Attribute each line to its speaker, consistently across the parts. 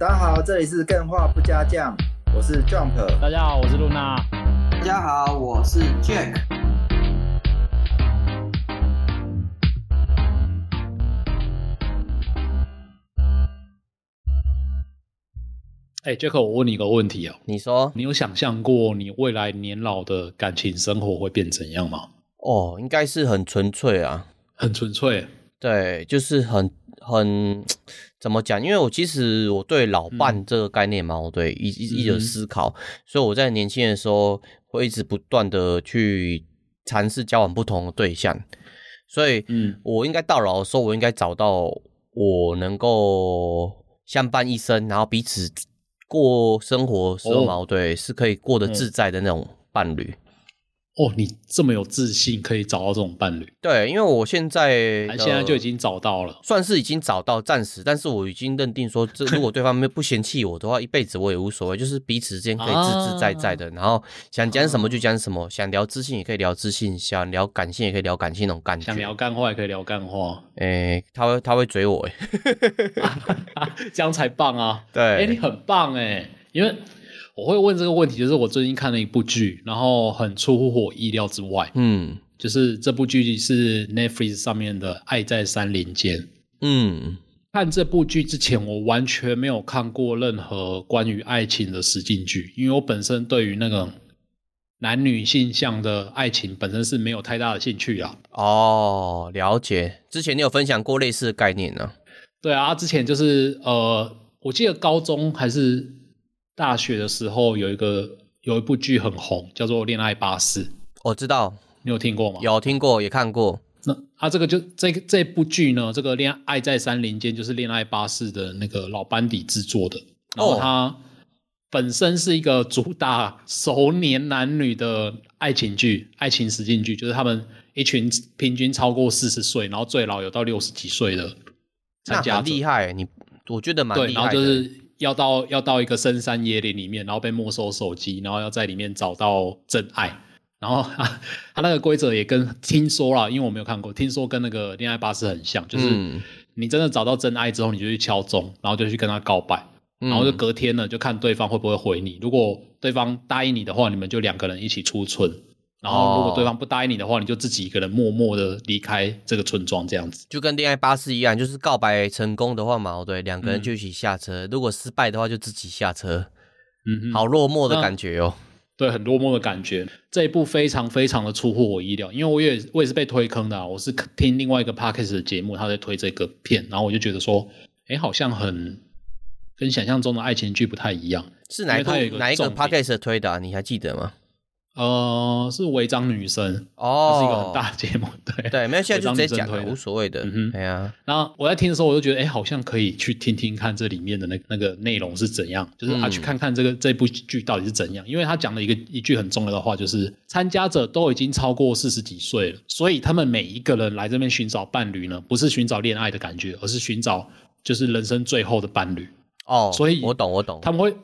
Speaker 1: 大家好，这里是更画不加酱，我是 Jump。
Speaker 2: 大家好，我是露娜。
Speaker 3: 大家好，我是 Jack。
Speaker 2: 哎，Jack，我问你一个问题啊，
Speaker 3: 你说，
Speaker 2: 你有想象过你未来年老的感情生活会变怎样吗？
Speaker 3: 哦，应该是很纯粹啊，
Speaker 2: 很纯粹。
Speaker 3: 对，就是很很怎么讲？因为我其实我对老伴这个概念嘛，我对一一直有思考，嗯、所以我在年轻的时候会一直不断的去尝试交往不同的对象，所以，嗯，我应该到老的时候，我应该找到我能够相伴一生，然后彼此过生活时候嘛，哦、对，是可以过得自在的那种伴侣。
Speaker 2: 哦，你这么有自信，可以找到这种伴侣？
Speaker 3: 对，因为我现在
Speaker 2: 现在就已经找到了，
Speaker 3: 算是已经找到，暂时。但是我已经认定说，这 如果对方没不嫌弃我的话，一辈子我也无所谓，就是彼此之间可以自自在在的。啊、然后想讲什么就讲什么，啊、想聊自信也可以聊自信，想聊感性也可以聊感性那种感觉。
Speaker 2: 想聊干话也可以聊干话。
Speaker 3: 哎、欸，他会他会追我哎、
Speaker 2: 欸，这样才棒啊！
Speaker 3: 对，
Speaker 2: 哎、欸，你很棒哎、欸，因为。我会问这个问题，就是我最近看了一部剧，然后很出乎我意料之外。嗯，就是这部剧是 Netflix 上面的《爱在山林间》。嗯，看这部剧之前，我完全没有看过任何关于爱情的实境剧，因为我本身对于那个男女性向的爱情本身是没有太大的兴趣啊。
Speaker 3: 哦，了解。之前你有分享过类似的概念呢？
Speaker 2: 对啊，之前就是呃，我记得高中还是。大学的时候有一个有一部剧很红，叫做《恋爱巴士》。
Speaker 3: 我知道，
Speaker 2: 你有听过吗？
Speaker 3: 有听过，也看过。
Speaker 2: 那啊，这个就这个这部剧呢，这个《恋爱在山林间》就是《恋爱巴士》的那个老班底制作的。然后它本身是一个主打熟年男女的爱情剧、爱情实境剧，就是他们一群平均超过四十岁，然后最老有到六十几岁的参加。
Speaker 3: 那很厉害，你我觉得蛮厉害的。
Speaker 2: 对，然后就是。要到要到一个深山野岭里面，然后被没收手机，然后要在里面找到真爱。然后他他那个规则也跟听说了，因为我没有看过，听说跟那个恋爱巴士很像，就是你真的找到真爱之后，你就去敲钟，然后就去跟他告白，然后就隔天呢就看对方会不会回你。如果对方答应你的话，你们就两个人一起出村。然后，如果对方不答应你的话，哦、你就自己一个人默默的离开这个村庄，这样子。
Speaker 3: 就跟恋爱巴士一样，就是告白成功的话嘛，对，两个人就一起下车；嗯、如果失败的话，就自己下车。嗯哼，好落寞的感觉哦。
Speaker 2: 对，很落寞的感觉。这一部非常非常的出乎我意料，因为我也我也是被推坑的、啊。我是听另外一个 podcast 的节目，他在推这个片，然后我就觉得说，哎，好像很跟想象中的爱情剧不太一样。
Speaker 3: 是哪一个哪一个 podcast 推的、啊？你还记得吗？
Speaker 2: 呃，是违章女生
Speaker 3: 哦，
Speaker 2: 是一个很大的节目，对
Speaker 3: 对，没有现在就直接讲了，无所谓的，嗯哼，对啊。
Speaker 2: 然后我在听的时候，我就觉得，哎，好像可以去听听看这里面的那那个内容是怎样，就是啊，去看看这个这部剧到底是怎样。因为他讲了一个一句很重要的话，就是参加者都已经超过四十几岁了，所以他们每一个人来这边寻找伴侣呢，不是寻找恋爱的感觉，而是寻找就是人生最后的伴侣。
Speaker 3: 哦，
Speaker 2: 所以
Speaker 3: 我懂我懂，
Speaker 2: 他们会。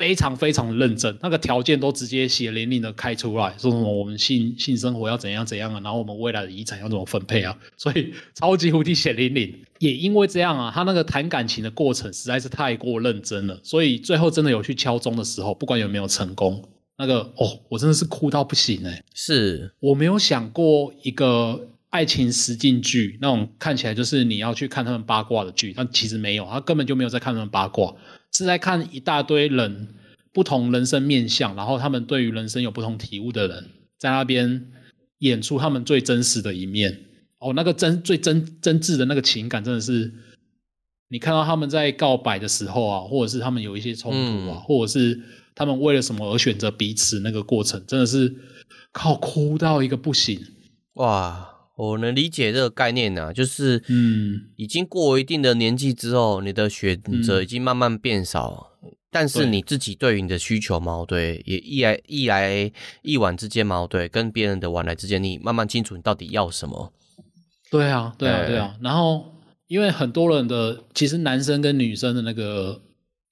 Speaker 2: 非常非常认真，那个条件都直接血淋淋的开出来，说什么我们性性生活要怎样怎样啊，然后我们未来的遗产要怎么分配啊，所以超级无敌血淋淋。也因为这样啊，他那个谈感情的过程实在是太过认真了，所以最后真的有去敲钟的时候，不管有没有成功，那个哦，我真的是哭到不行哎、欸。
Speaker 3: 是
Speaker 2: 我没有想过一个爱情实境剧那种看起来就是你要去看他们八卦的剧，但其实没有，他根本就没有在看他们八卦。是在看一大堆人不同人生面相，然后他们对于人生有不同体悟的人，在那边演出他们最真实的一面。哦，那个真最真真挚的那个情感，真的是你看到他们在告白的时候啊，或者是他们有一些冲突啊，嗯、或者是他们为了什么而选择彼此，那个过程真的是靠哭到一个不行。
Speaker 3: 哇！我能理解这个概念呢、啊，就是，嗯，已经过一定的年纪之后，你的选择已经慢慢变少，嗯、但是你自己对于你的需求矛盾，也一来一来一往之间矛盾，跟别人的往来之间，你慢慢清楚你到底要什么。
Speaker 2: 对啊，对啊，对啊。然后，因为很多人的其实男生跟女生的那个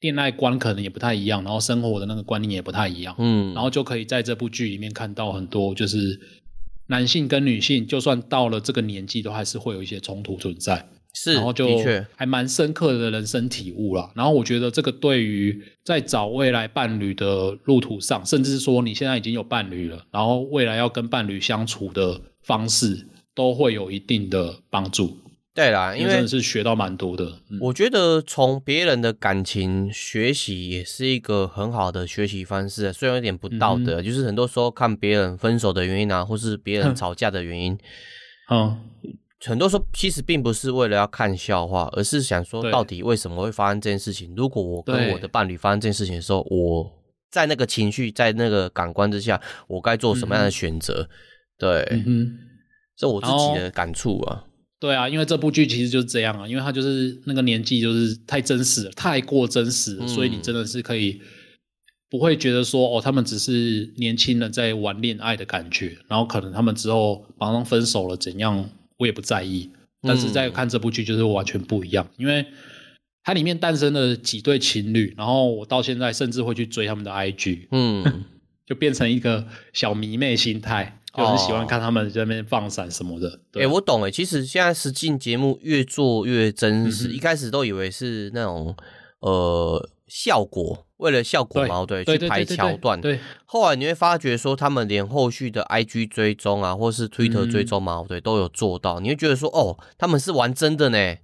Speaker 2: 恋爱观可能也不太一样，然后生活的那个观念也不太一样，嗯，然后就可以在这部剧里面看到很多就是。男性跟女性，就算到了这个年纪，都还是会有一些冲突存在。
Speaker 3: 是，
Speaker 2: 然后就还蛮深刻的人生体悟啦。然后我觉得这个对于在找未来伴侣的路途上，甚至是说你现在已经有伴侣了，然后未来要跟伴侣相处的方式，都会有一定的帮助。
Speaker 3: 对啦，因为
Speaker 2: 真的是学到蛮多的。
Speaker 3: 嗯、我觉得从别人的感情学习也是一个很好的学习方式，虽然有点不道德，嗯、就是很多时候看别人分手的原因啊，或是别人吵架的原因，嗯，很多时候其实并不是为了要看笑话，而是想说到底为什么会发生这件事情。如果我跟我的伴侣发生这件事情的时候，我在那个情绪，在那个感官之下，我该做什么样的选择？嗯、对，嗯，这我自己的感触啊。
Speaker 2: 对啊，因为这部剧其实就是这样啊，因为他就是那个年纪就是太真实了，太过真实了，嗯、所以你真的是可以不会觉得说哦，他们只是年轻人在玩恋爱的感觉，然后可能他们之后马上分手了怎样，我也不在意。但是在看这部剧就是完全不一样，嗯、因为它里面诞生了几对情侣，然后我到现在甚至会去追他们的 IG，嗯，就变成一个小迷妹心态。就很喜欢看他们在那边放闪什么的。哎、
Speaker 3: 欸，我懂哎。其实现在实境节目越做越真实，嗯、一开始都以为是那种呃效果，为了效果嘛，对，对去拍桥段。对，后来你会发觉说，他们连后续的 IG 追踪啊，或是 Twitter 追踪嘛，对，都有做到。你会觉得说，哦，他们是玩真的呢。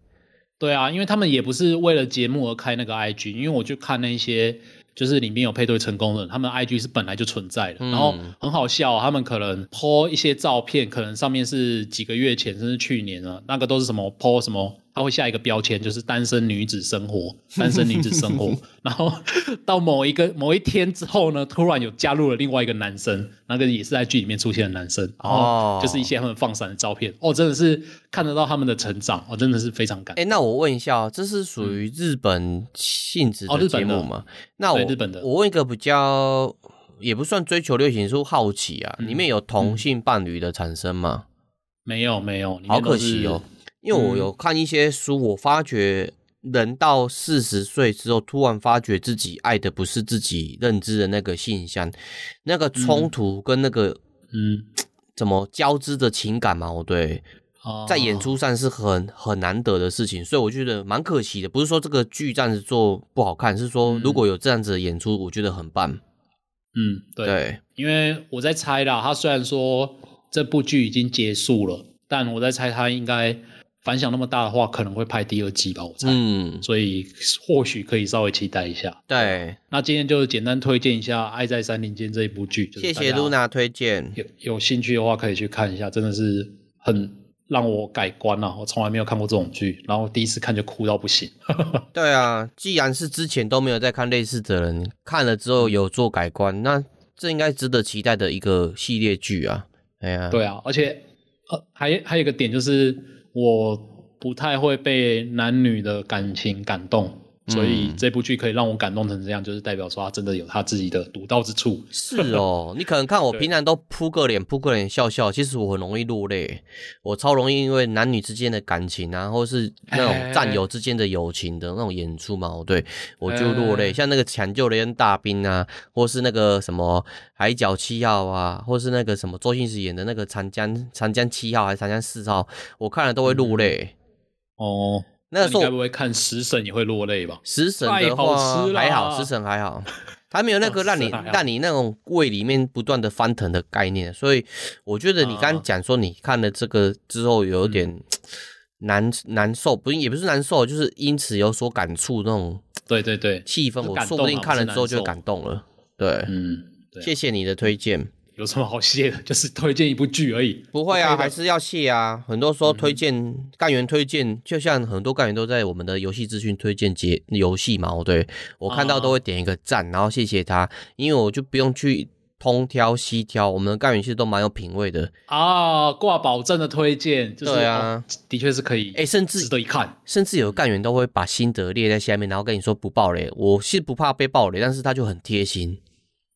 Speaker 2: 对啊，因为他们也不是为了节目而开那个 IG，因为我就看那些。就是里面有配对成功的人，他们 IG 是本来就存在的，嗯、然后很好笑，他们可能 po 一些照片，可能上面是几个月前甚至去年了，那个都是什么 po 什么。他会下一个标签，就是单身女子生活，单身女子生活。然后到某一个某一天之后呢，突然有加入了另外一个男生，那个也是在剧里面出现的男生。哦，就是一些他们放闪的照片。哦，真的是看得到他们的成长，哦，真的是非常感。
Speaker 3: 哎，那我问一下，这是属于日本性质的节目吗？那我
Speaker 2: 日本的，
Speaker 3: 我问一个比较也不算追求流行，是好奇啊，里面有同性伴侣的产生吗？
Speaker 2: 没有，没有，
Speaker 3: 好可惜哦。因为我有看一些书，我发觉人到四十岁之后，突然发觉自己爱的不是自己认知的那个性向，那个冲突跟那个嗯，怎么交织的情感嘛？我对，在演出上是很很难得的事情，所以我觉得蛮可惜的。不是说这个剧这样子做不好看，是说如果有这样子的演出，我觉得很棒。
Speaker 2: 嗯，对，对，因为我在猜啦，他虽然说这部剧已经结束了，但我在猜他应该。反响那么大的话，可能会拍第二季吧，我猜。嗯，所以或许可以稍微期待一下。
Speaker 3: 对，
Speaker 2: 那今天就简单推荐一下《爱在山林间》这一部剧。
Speaker 3: 谢谢露娜推荐。
Speaker 2: 有有兴趣的话，可以去看一下，真的是很让我改观啊！我从来没有看过这种剧，然后第一次看就哭到不行。
Speaker 3: 对啊，既然是之前都没有在看类似的人，看了之后有做改观，那这应该值得期待的一个系列剧啊！哎呀，
Speaker 2: 对啊，而且呃，还还有一个点就是。我不太会被男女的感情感动。所以这部剧可以让我感动成这样，就是代表说他真的有他自己的独到之处。
Speaker 3: 是哦，你可能看我平常都扑个脸扑个脸笑笑，其实我很容易落泪，我超容易因为男女之间的感情啊，或是那种战友之间的友情的那种演出嘛，对，我就落泪。像那个抢救雷恩大兵啊，或是那个什么海角七号啊，或是那个什么周星驰演的那个长江长江七号还是长江四号，我看了都会落泪。
Speaker 2: 哦。那个时候该不会看食神也会落泪吧？
Speaker 3: 食神的话还好，食神还好，他没有那个让你让你那种胃里面不断的翻腾的概念，所以我觉得你刚刚讲说你看了这个之后有点难难受，不也不是难受，就是因此有所感触那种。
Speaker 2: 对对对，
Speaker 3: 气氛我说不定看了之后就感动了。对，嗯，谢谢你的推荐。
Speaker 2: 有什么好谢的？就是推荐一部剧而已。
Speaker 3: 不会啊，还是要谢啊。很多时候推荐干员推荐，就像很多干员都在我们的游戏资讯推荐节游戏嘛。对，我看到都会点一个赞，然后谢谢他，因为我就不用去东挑西挑。我们的干员其实都蛮有品味的
Speaker 2: 啊，挂保证的推荐。
Speaker 3: 对啊，
Speaker 2: 的确是可以。哎，
Speaker 3: 甚至
Speaker 2: 值得一看。
Speaker 3: 甚至有干员都会把心得列在下面，然后跟你说不爆雷。我是不怕被爆雷，但是他就很贴心。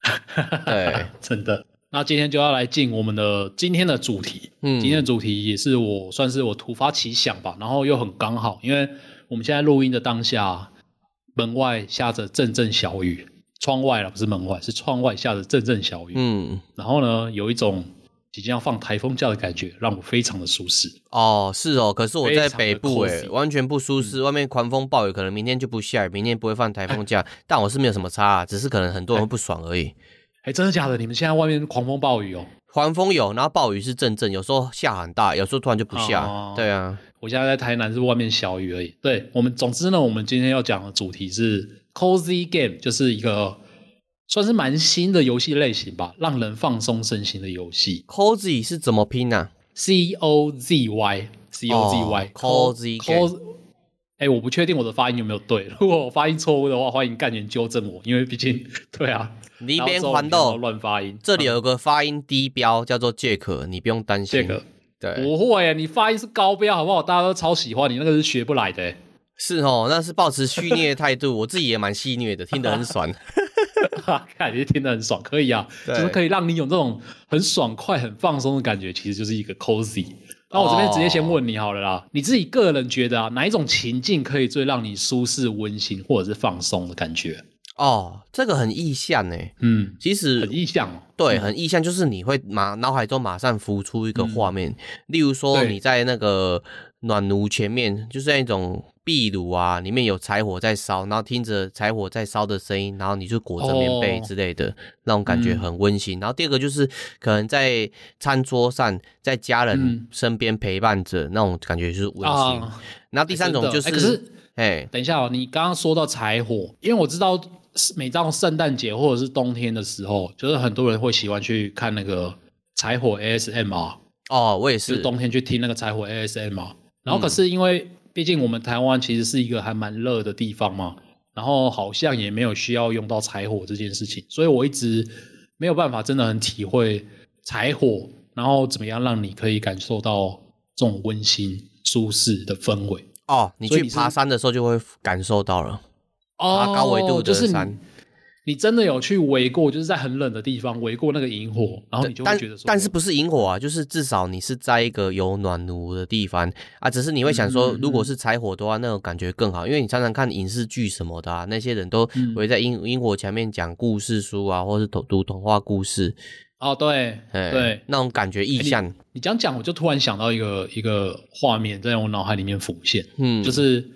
Speaker 3: 对，
Speaker 2: 真的。那今天就要来进我们的今天的主题，嗯，今天的主题也是我算是我突发奇想吧，然后又很刚好，因为我们现在录音的当下，门外下着阵阵小雨，窗外了不是门外，是窗外下着阵阵小雨，嗯，然后呢，有一种即将要放台风假的感觉，让我非常的舒适。
Speaker 3: 哦，是哦，可是我在北部哎，
Speaker 2: 非常的 cozy
Speaker 3: 完全不舒适。外面狂风暴雨，可能明天就不下雨，明天不会放台风假，但我是没有什么差啊，只是可能很多人会不爽而已。
Speaker 2: 哎，真的假的？你们现在外面狂风暴雨哦？
Speaker 3: 狂风有，然后暴雨是阵阵，有时候下很大，有时候突然就不下。
Speaker 2: 哦
Speaker 3: 对啊，
Speaker 2: 我现在在台南是外面小雨而已。对我们，总之呢，我们今天要讲的主题是 cozy game，就是一个算是蛮新的游戏类型吧，让人放松身心的游戏。
Speaker 3: cozy 是怎么拼呢、啊、
Speaker 2: C O Z Y，C O Z
Speaker 3: 哦、cozy game。
Speaker 2: 哎，我不确定我的发音有没有对，如果我发音错误的话，欢迎干员纠正我，因为毕竟对啊。
Speaker 3: 你边环豆
Speaker 2: 乱发音，
Speaker 3: 这里有个发音低标，叫做 Jack，你不用担心。
Speaker 2: Jack，
Speaker 3: 对，
Speaker 2: 不会，你发音是高标，好不好？大家都超喜欢你，那个是学不来的。
Speaker 3: 是哦，那是保持戏谑的态度，我自己也蛮戏虐的，听得很爽。
Speaker 2: 看你听得很爽，可以啊，就是可以让你有这种很爽快、很放松的感觉，其实就是一个 cozy。那我这边直接先问你好了啦，oh. 你自己个人觉得啊，哪一种情境可以最让你舒适、温馨或者是放松的感觉？
Speaker 3: 哦，这个很意象诶，
Speaker 2: 嗯，
Speaker 3: 其实
Speaker 2: 很意象哦，
Speaker 3: 对，很意象，就是你会马脑海中马上浮出一个画面，嗯、例如说你在那个暖炉前面，就是那种壁炉啊，里面有柴火在烧，然后听着柴火在烧的声音，然后你就裹着棉被之类的，哦、那种感觉很温馨。嗯、然后第二个就是可能在餐桌上，在家人身边陪伴着，那种感觉就是温馨。嗯、然后第三种就是，哎、可是，哎，
Speaker 2: 等一下哦，你刚刚说到柴火，因为我知道。每到圣诞节或者是冬天的时候，就是很多人会喜欢去看那个柴火 ASMR。
Speaker 3: 哦，我也是，
Speaker 2: 是冬天去听那个柴火 ASMR。然后可是因为毕竟我们台湾其实是一个还蛮热的地方嘛，然后好像也没有需要用到柴火这件事情，所以我一直没有办法真的很体会柴火，然后怎么样让你可以感受到这种温馨舒适的氛围。
Speaker 3: 哦，你去爬山的时候就会感受到了。哦，高纬度的山，
Speaker 2: 就是你真的有去围过，就是在很冷的地方围过那个萤火，然后你就会觉得说，
Speaker 3: 但，但是不是萤火啊？就是至少你是在一个有暖炉的地方啊。只是你会想说，如果是柴火的话，那种感觉更好，因为你常常看影视剧什么的啊，那些人都围在萤萤火前面讲故事书啊，或是读读童话故事。
Speaker 2: 哦，对，对，
Speaker 3: 那种感觉意象。欸、
Speaker 2: 你这样讲，我就突然想到一个一个画面在我脑海里面浮现，嗯，就是。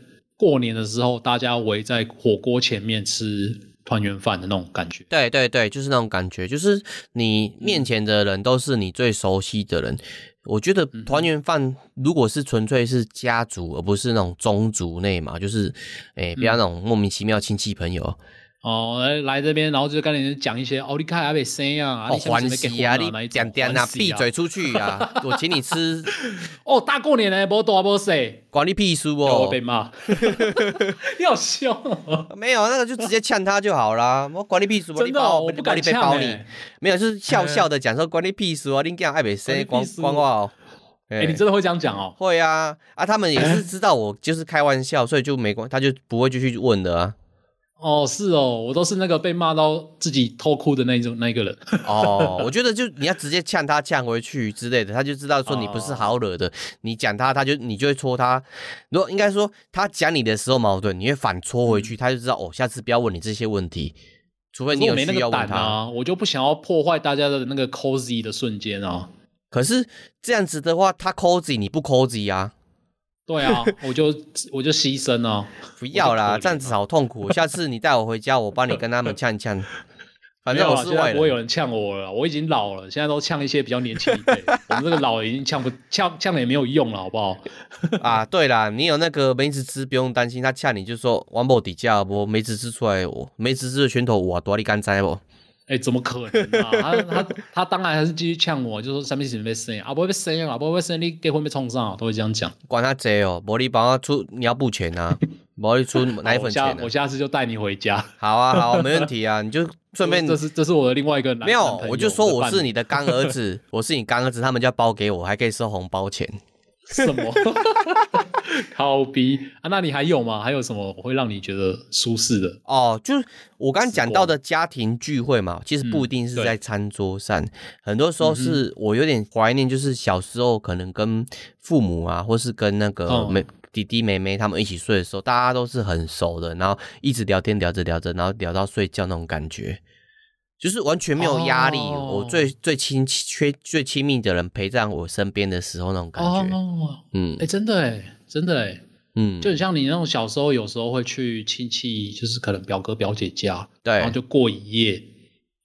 Speaker 2: 过年的时候，大家围在火锅前面吃团圆饭的那种感觉。
Speaker 3: 对对对，就是那种感觉，就是你面前的人都是你最熟悉的人。我觉得团圆饭如果是纯粹是家族，而不是那种宗族内嘛，就是诶，不要那种莫名其妙亲戚朋友。
Speaker 2: 哦，来来这边，然后就跟你讲一些哦，你看阿北生啊，
Speaker 3: 哦，欢喜啊，你点点啊，闭嘴出去啊！我请你吃。
Speaker 2: 哦，大过年的，不多不少，
Speaker 3: 管你屁事哦！
Speaker 2: 被骂，你好凶。
Speaker 3: 没有那个就直接呛他就好啦。我管你屁事，
Speaker 2: 真的，我不敢呛你。
Speaker 3: 没有，就是笑笑的讲说管你屁事哦，你讲阿北生，关关我哦。
Speaker 2: 哎，你真的会这样讲哦？
Speaker 3: 会啊，啊，他们也是知道我就是开玩笑，所以就没关，他就不会继续问的啊。
Speaker 2: 哦，是哦，我都是那个被骂到自己偷哭的那种那个人。
Speaker 3: 哦，我觉得就你要直接呛他呛回去之类的，他就知道说你不是好惹的。哦、你讲他，他就你就会戳他。如果应该说他讲你的时候矛盾，你会反戳回去，嗯、他就知道哦，下次不要问你这些问题，除非你有需要问他。
Speaker 2: 啊，我就不想要破坏大家的那个 cozy 的瞬间啊。
Speaker 3: 可是这样子的话，他 cozy 你不 cozy 啊？
Speaker 2: 对啊，我就我就牺牲了，
Speaker 3: 不要啦，这样子好痛苦。下次你带我回家，我帮你跟他们 呛呛。反正我是外人，
Speaker 2: 不会有人呛我了，我已经老了，现在都呛一些比较年轻一辈。我们这个老已经呛不呛呛了也没有用了，好不好？
Speaker 3: 啊，对啦，你有那个梅子汁，不用担心，他呛你就说王某底价不梅子汁出来，我梅子汁的拳头我多你敢摘不？
Speaker 2: 哎，怎么可能啊？他他他当然还是继续呛我，就说什么事情被生啊，不会被生啊，不会被生，你结婚被冲上，都会这样讲。
Speaker 3: 管他贼哦，玻璃帮他出尿布钱啊，无你出奶粉钱、啊
Speaker 2: 我。我下次就带你回家。
Speaker 3: 好啊，好啊，没问题啊，你就顺便。
Speaker 2: 这是这是我的另外一个男。
Speaker 3: 没有，我就说我是你的干儿子，我是你干儿子，他们就要包给我，还可以收红包钱。
Speaker 2: 什么？靠逼啊！那你还有吗？还有什么会让你觉得舒适的？
Speaker 3: 哦，就是我刚刚讲到的家庭聚会嘛，其实不一定是在餐桌上，嗯、很多时候是我有点怀念，就是小时候可能跟父母啊，或是跟那个妹、嗯、弟弟妹妹他们一起睡的时候，大家都是很熟的，然后一直聊天聊着聊着，然后聊到睡觉那种感觉。就是完全没有压力。
Speaker 2: 哦、
Speaker 3: 我最最亲缺最亲密的人陪在我身边的时候那种感觉。
Speaker 2: 哦、
Speaker 3: 嗯，
Speaker 2: 哎、欸，真的哎，真的哎，
Speaker 3: 嗯，
Speaker 2: 就很像你那种小时候有时候会去亲戚，就是可能表哥表姐家，
Speaker 3: 对，
Speaker 2: 然后就过一夜。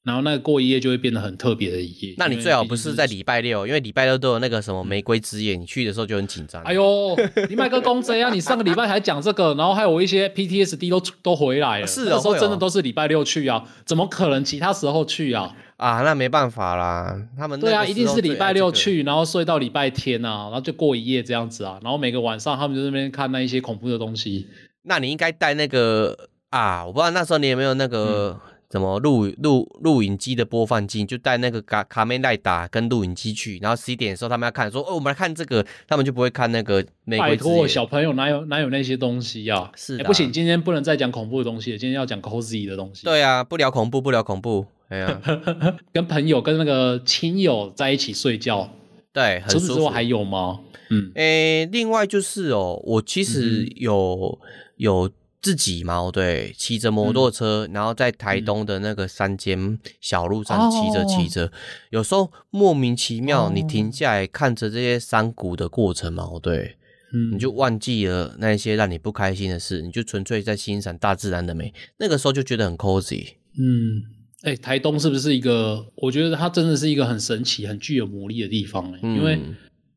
Speaker 2: 然后那个过一夜就会变得很特别的一夜。
Speaker 3: 那你最好不是在礼拜六，因为礼拜六都有那个什么玫瑰之夜，你去的时候就很紧张。
Speaker 2: 哎呦，你买个公仔啊！你上个礼拜还讲这个，然后还有一些 PTSD 都都回来了。
Speaker 3: 是啊，
Speaker 2: 那时候真的都是礼拜六去啊，怎么可能其他时候去啊？
Speaker 3: 啊，那没办法啦，他们
Speaker 2: 对啊，一定是礼拜六去，然后睡到礼拜天啊，然后就过一夜这样子啊，然后每个晚上他们就在那边看那一些恐怖的东西。
Speaker 3: 那你应该带那个啊，我不知道那时候你有没有那个。嗯怎么录录录影机的播放镜，就带那个卡卡梅赖达跟录影机去，然后十一点的时候他们要看，说哦，我们来看这个，他们就不会看那个玫瑰。拜托，
Speaker 2: 小朋友哪有哪有那些东西呀、啊？
Speaker 3: 是、
Speaker 2: 欸，不行，今天不能再讲恐怖的东西，今天要讲 cozy 的东西。
Speaker 3: 对啊，不聊恐怖，不聊恐怖，哎呀，
Speaker 2: 跟朋友跟那个亲友在一起睡觉，
Speaker 3: 对，很舒服。除此之外
Speaker 2: 还有吗？嗯，
Speaker 3: 诶、欸，另外就是哦，我其实有、嗯、有。自己嘛，对，骑着摩托车、嗯，然后在台东的那个山间小路上骑着骑着，有时候莫名其妙，你停下来看着这些山谷的过程嘛，对，嗯，你就忘记了那些让你不开心的事，你就纯粹在欣赏大自然的美，那个时候就觉得很 cozy。
Speaker 2: 嗯，哎、欸，台东是不是一个？我觉得它真的是一个很神奇、很具有魔力的地方、欸嗯，因为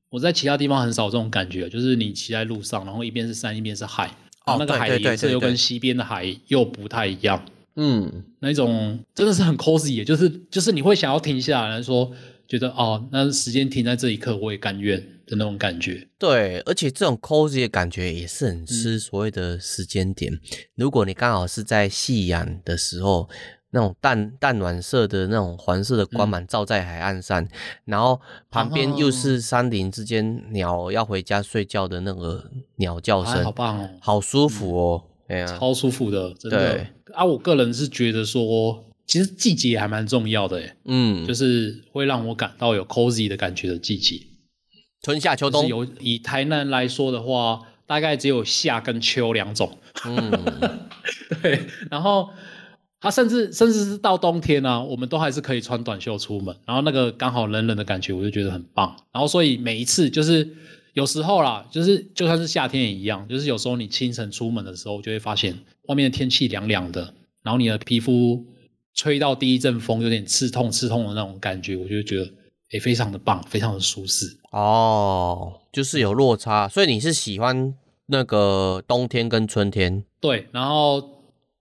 Speaker 2: 我在其他地方很少这种感觉，就是你骑在路上，然后一边是山，一边是海。哦，那个海的颜色又跟西边的海又不太一样，嗯，那种真的是很 cozy，就是就是你会想要停下来说，觉得哦，那时间停在这一刻我也甘愿的那种感觉。
Speaker 3: 对，而且这种 cozy 的感觉也是很吃所谓的时间点、嗯。如果你刚好是在夕阳的时候。那种淡淡暖色的那种黄色的光芒照在海岸上，嗯、然后旁边又是山林之间鸟要回家睡觉的那个鸟叫声，
Speaker 2: 好棒哦，
Speaker 3: 好舒服哦，哎、嗯、呀，
Speaker 2: 超舒服的，真的。对啊，我个人是觉得说，其实季节还蛮重要的，哎，嗯，就是会让我感到有 cozy 的感觉的季节，
Speaker 3: 春夏秋冬。
Speaker 2: 就是、有以台南来说的话，大概只有夏跟秋两种，嗯，对，然后。它甚至甚至是到冬天啊，我们都还是可以穿短袖出门，然后那个刚好冷冷的感觉，我就觉得很棒。然后所以每一次就是有时候啦，就是就算是夏天也一样，就是有时候你清晨出门的时候，就会发现外面的天气凉凉的，然后你的皮肤吹到第一阵风，有点刺痛刺痛的那种感觉，我就觉得也非常的棒，非常的舒适。
Speaker 3: 哦，就是有落差，所以你是喜欢那个冬天跟春天？
Speaker 2: 对，然后。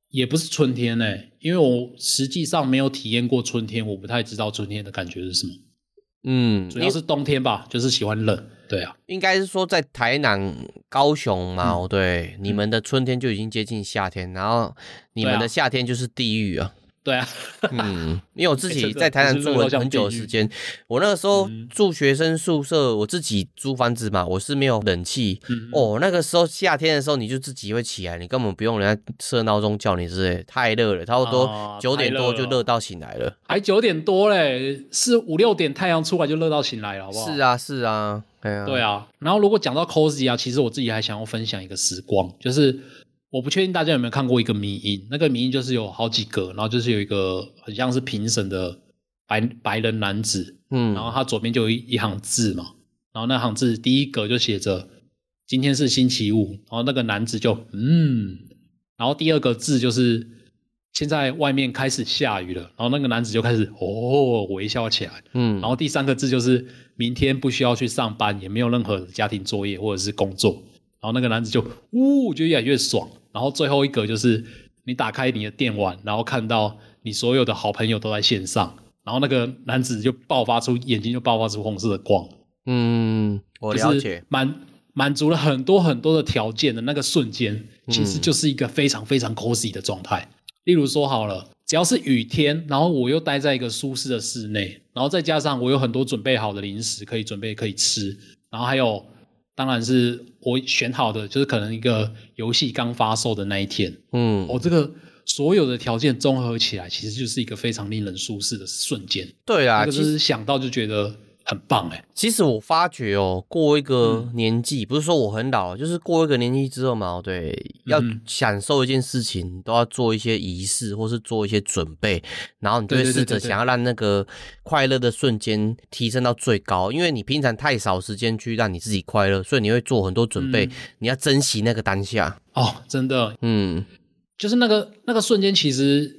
Speaker 2: 也不是春天呢、欸，因为我实际上没有体验过春天，我不太知道春天的感觉是什么。嗯，主要是冬天吧，就是喜欢冷。对啊，
Speaker 3: 应该是说在台南、高雄嘛，嗯、对，你们的春天就已经接近夏天，然后你们的夏天就是地狱啊。
Speaker 2: 对啊，
Speaker 3: 嗯，因为我自己在台南住了很久的时间，我那个时候住学生宿舍，我自己租房子嘛，我是没有冷气、嗯。哦，那个时候夏天的时候，你就自己会起来，你根本不用人家设闹钟叫你之类，太热了，差不多九点多就热到醒来了。了
Speaker 2: 还九点多嘞，是五六点太阳出来就热到醒来了，好不好？
Speaker 3: 是啊，是啊，对啊。
Speaker 2: 对啊，然后如果讲到 cozy 啊，其实我自己还想要分享一个时光，就是。我不确定大家有没有看过一个迷因，那个迷因就是有好几个，然后就是有一个很像是评审的白白人男子，嗯，然后他左边就有一一行字嘛，然后那行字第一格就写着今天是星期五，然后那个男子就嗯，然后第二个字就是现在外面开始下雨了，然后那个男子就开始哦微笑起来，嗯，然后第三个字就是明天不需要去上班，也没有任何家庭作业或者是工作，然后那个男子就呜就越来越爽。然后最后一个就是你打开你的电玩，然后看到你所有的好朋友都在线上，然后那个男子就爆发出眼睛就爆发出红色的光。
Speaker 3: 嗯，我了解。
Speaker 2: 就是、满满足了很多很多的条件的那个瞬间，其实就是一个非常非常 cozy 的状态。嗯、例如说好了，只要是雨天，然后我又待在一个舒适的室内，然后再加上我有很多准备好的零食可以准备可以吃，然后还有。当然是我选好的，就是可能一个游戏刚发售的那一天，嗯，我、哦、这个所有的条件综合起来，其实就是一个非常令人舒适的瞬间。
Speaker 3: 对啊，
Speaker 2: 就、是想到就觉得很棒哎。
Speaker 3: 其实我发觉哦，过一个年纪，嗯、不是说我很老，就是过一个年纪之后嘛，对，嗯、要享受一件事情，都要做一些仪式，或是做一些准备，然后你就会试着想要让那个快乐的瞬间提升到最高，因为你平常太少时间去让你自己快乐，所以你会做很多准备，嗯、你要珍惜那个当下。
Speaker 2: 哦，真的，
Speaker 3: 嗯，
Speaker 2: 就是那个那个瞬间，其实。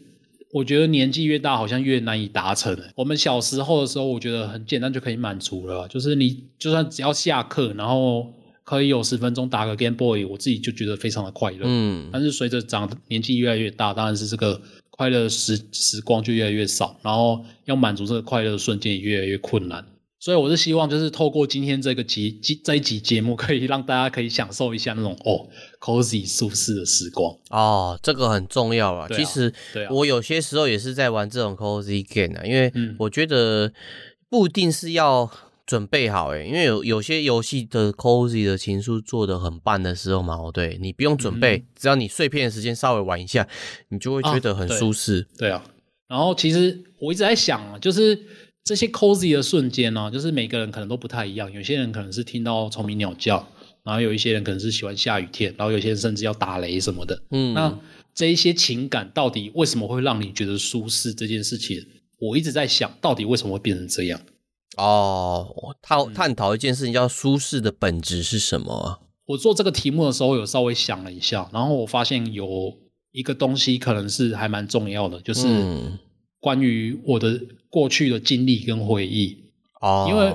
Speaker 2: 我觉得年纪越大，好像越难以达成。我们小时候的时候，我觉得很简单就可以满足了，就是你就算只要下课，然后可以有十分钟打个 Game Boy，我自己就觉得非常的快乐。嗯，但是随着长年纪越来越大，当然是这个快乐时时光就越来越少，然后要满足这个快乐的瞬间也越来越困难。所以我是希望，就是透过今天这个集这一集节目，可以让大家可以享受一下那种哦，cozy 舒适的时光
Speaker 3: 哦，这个很重要啊。其实，我有些时候也是在玩这种 cozy game 啊，因为我觉得不一定是要准备好诶，因为有有些游戏的 cozy 的情书做的很棒的时候嘛，哦对，你不用准备，只要你碎片的时间稍微玩一下，你就会觉得很舒适。
Speaker 2: 对啊，然后其实我一直在想啊，就是。这些 cozy 的瞬间呢、啊，就是每个人可能都不太一样。有些人可能是听到虫鸣鸟叫，然后有一些人可能是喜欢下雨天，然后有些人甚至要打雷什么的。嗯，那这一些情感到底为什么会让你觉得舒适？这件事情，我一直在想，到底为什么会变成这样？
Speaker 3: 哦，探探讨一件事情叫舒适的本质是什么啊？
Speaker 2: 我做这个题目的时候，有稍微想了一下，然后我发现有一个东西可能是还蛮重要的，就是关于我的。过去的经历跟回忆哦，因为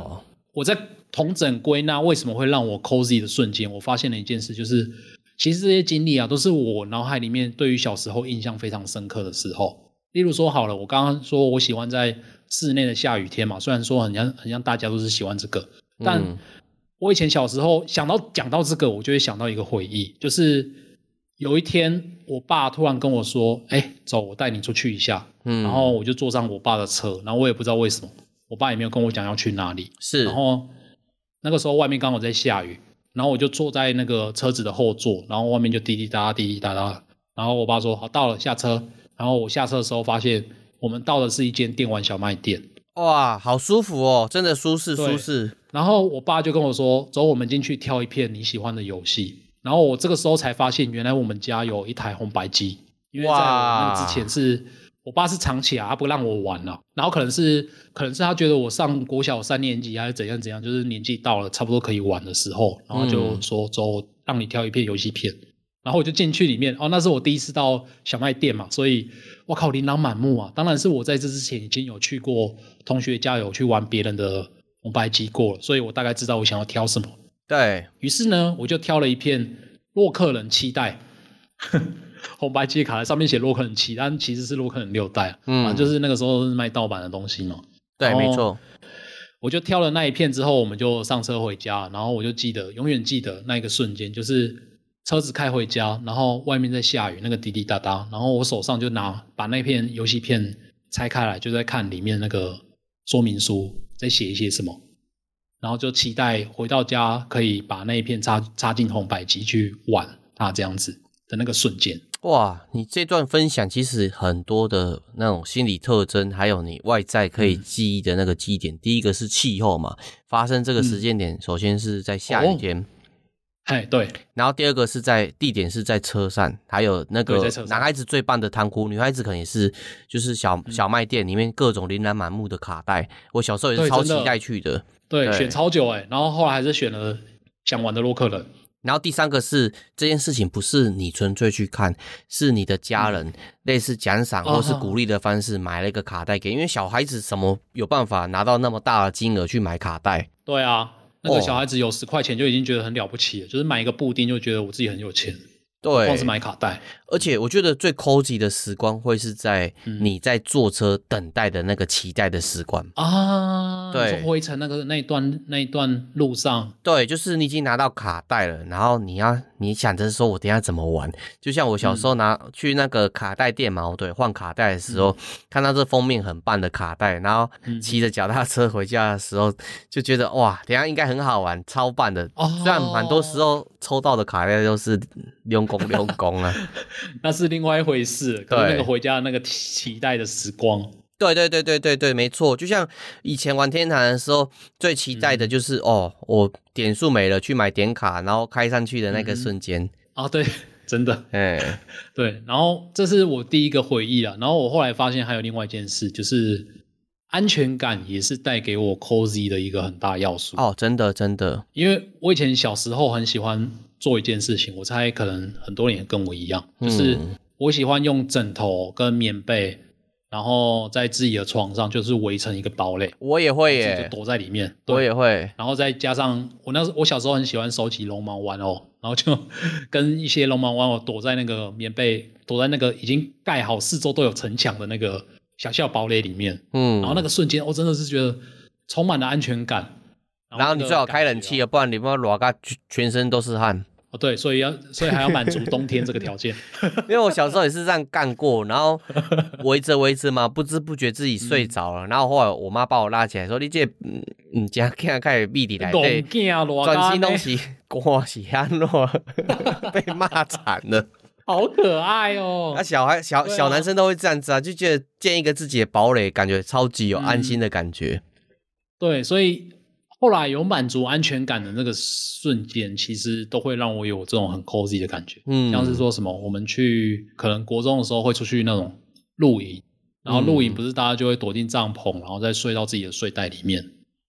Speaker 2: 我在同整归纳为什么会让我 cozy 的瞬间，我发现了一件事，就是其实这些经历啊，都是我脑海里面对于小时候印象非常深刻的时候。例如说，好了，我刚刚说我喜欢在室内的下雨天嘛，虽然说很像很像大家都是喜欢这个，但我以前小时候想到讲到这个，我就会想到一个回忆，就是有一天我爸突然跟我说：“哎，走，我带你出去一下。”嗯，然后我就坐上我爸的车，然后我也不知道为什么，我爸也没有跟我讲要去哪里。
Speaker 3: 是，
Speaker 2: 然后那个时候外面刚好在下雨，然后我就坐在那个车子的后座，然后外面就滴滴答答滴滴答答。然后我爸说好到了，下车。然后我下车的时候发现我们到的是一间电玩小卖店。
Speaker 3: 哇，好舒服哦，真的舒适舒适。
Speaker 2: 然后我爸就跟我说，走，我们进去挑一片你喜欢的游戏。然后我这个时候才发现，原来我们家有一台红白机，因为在我那之前是。我爸是藏起来，他不让我玩了、啊。然后可能是，可能是他觉得我上国小三年级还是怎样怎样，就是年纪到了，差不多可以玩的时候，然后就说走，让你挑一片游戏片。然后我就进去里面，哦，那是我第一次到小卖店嘛，所以我靠，琳琅满目啊！当然是我在这之前已经有去过同学家有去玩别人的红白机过了，所以我大概知道我想要挑什么。
Speaker 3: 对，
Speaker 2: 于是呢，我就挑了一片洛克人七代。红白机卡在上面写洛克人七，但其实是洛克人六代，嗯，就是那个时候是卖盗版的东西嘛。
Speaker 3: 对，没错。
Speaker 2: 我就挑了那一片之后，我们就上车回家，然后我就记得，永远记得那一个瞬间，就是车子开回家，然后外面在下雨，那个滴滴答答，然后我手上就拿把那片游戏片拆开来，就在看里面那个说明书在写一些什么，然后就期待回到家可以把那一片插插进红白机去玩它这样子的那个瞬间。
Speaker 3: 哇，你这段分享其实很多的那种心理特征，还有你外在可以记忆的那个基点。嗯、第一个是气候嘛，发生这个时间点，嗯、首先是在下雨天。
Speaker 2: 哎、哦，对。
Speaker 3: 然后第二个是在地点是在车上，还有那个男孩子最棒的汤锅，女孩子可能也是就是小小卖店里面各种琳琅满目的卡带。我小时候也是超期待去的。
Speaker 2: 对，对选超久哎，然后后来还是选了想玩的洛克人。
Speaker 3: 然后第三个是这件事情不是你纯粹去看，是你的家人、嗯、类似奖赏或是鼓励的方式买了一个卡带给，因为小孩子什么有办法拿到那么大的金额去买卡带？
Speaker 2: 对啊，那个小孩子有十块钱就已经觉得很了不起了，就是买一个布丁就觉得我自己很有钱。对，光是买卡带，
Speaker 3: 而且我觉得最 cozy 的时光会是在你在坐车等待的那个期待的时光
Speaker 2: 啊。对，灰尘那个那一段那一段路上，
Speaker 3: 对，就是你已经拿到卡带了，然后你要你想着说我等下怎么玩，就像我小时候拿、嗯、去那个卡带店嘛，对，换卡带的时候、嗯、看到这封面很棒的卡带，然后骑着脚踏车回家的时候就觉得哇，等下应该很好玩，超棒的。哦，虽然蛮多时候抽到的卡带都是用功用功啊，
Speaker 2: 那是另外一回事。可是那个回家的那个期待的时光，
Speaker 3: 对对对对对对，没错。就像以前玩天堂的时候，最期待的就是、嗯、哦，我点数没了，去买点卡，然后开上去的那个瞬间。
Speaker 2: 嗯、啊，对，真的，
Speaker 3: 哎，
Speaker 2: 对。然后这是我第一个回忆啊。然后我后来发现还有另外一件事，就是安全感也是带给我 cozy 的一个很大要素。
Speaker 3: 哦，真的真的，
Speaker 2: 因为我以前小时候很喜欢做一件事情，我猜可能很多人也跟我一样，就是我喜欢用枕头跟棉被。然后在自己的床上就是围成一个堡垒，
Speaker 3: 我也会耶，
Speaker 2: 就躲在里面。
Speaker 3: 我也会。
Speaker 2: 然后再加上我那时我小时候很喜欢收集龙猫玩偶，然后就 跟一些龙猫玩偶躲在那个棉被，躲在那个已经盖好四周都有城墙的那个小校堡垒里面。嗯。然后那个瞬间，我真的是觉得充满了安全感。
Speaker 3: 然后你最好开冷气啊，不然你不要裸个全身都是汗。
Speaker 2: 哦对，所以要，所以还要满足冬天这个条件。
Speaker 3: 因为我小时候也是这样干过，然后围着围着嘛，不知不觉自己睡着了。嗯、然后后来我妈把我拉起来说：“你这嗯嗯，这样开开始闭底来，对，转新东西，我是安诺被骂惨了，
Speaker 2: 好可爱哦。
Speaker 3: 那小孩小小男生都会这样子啊，就觉得建一个自己的堡垒，感觉超级有安心的感觉。嗯、
Speaker 2: 对，所以。后来有满足安全感的那个瞬间，其实都会让我有这种很 cozy 的感觉。嗯，像是说什么，我们去可能国中的时候会出去那种露营，然后露营不是大家就会躲进帐篷，然后再睡到自己的睡袋里面。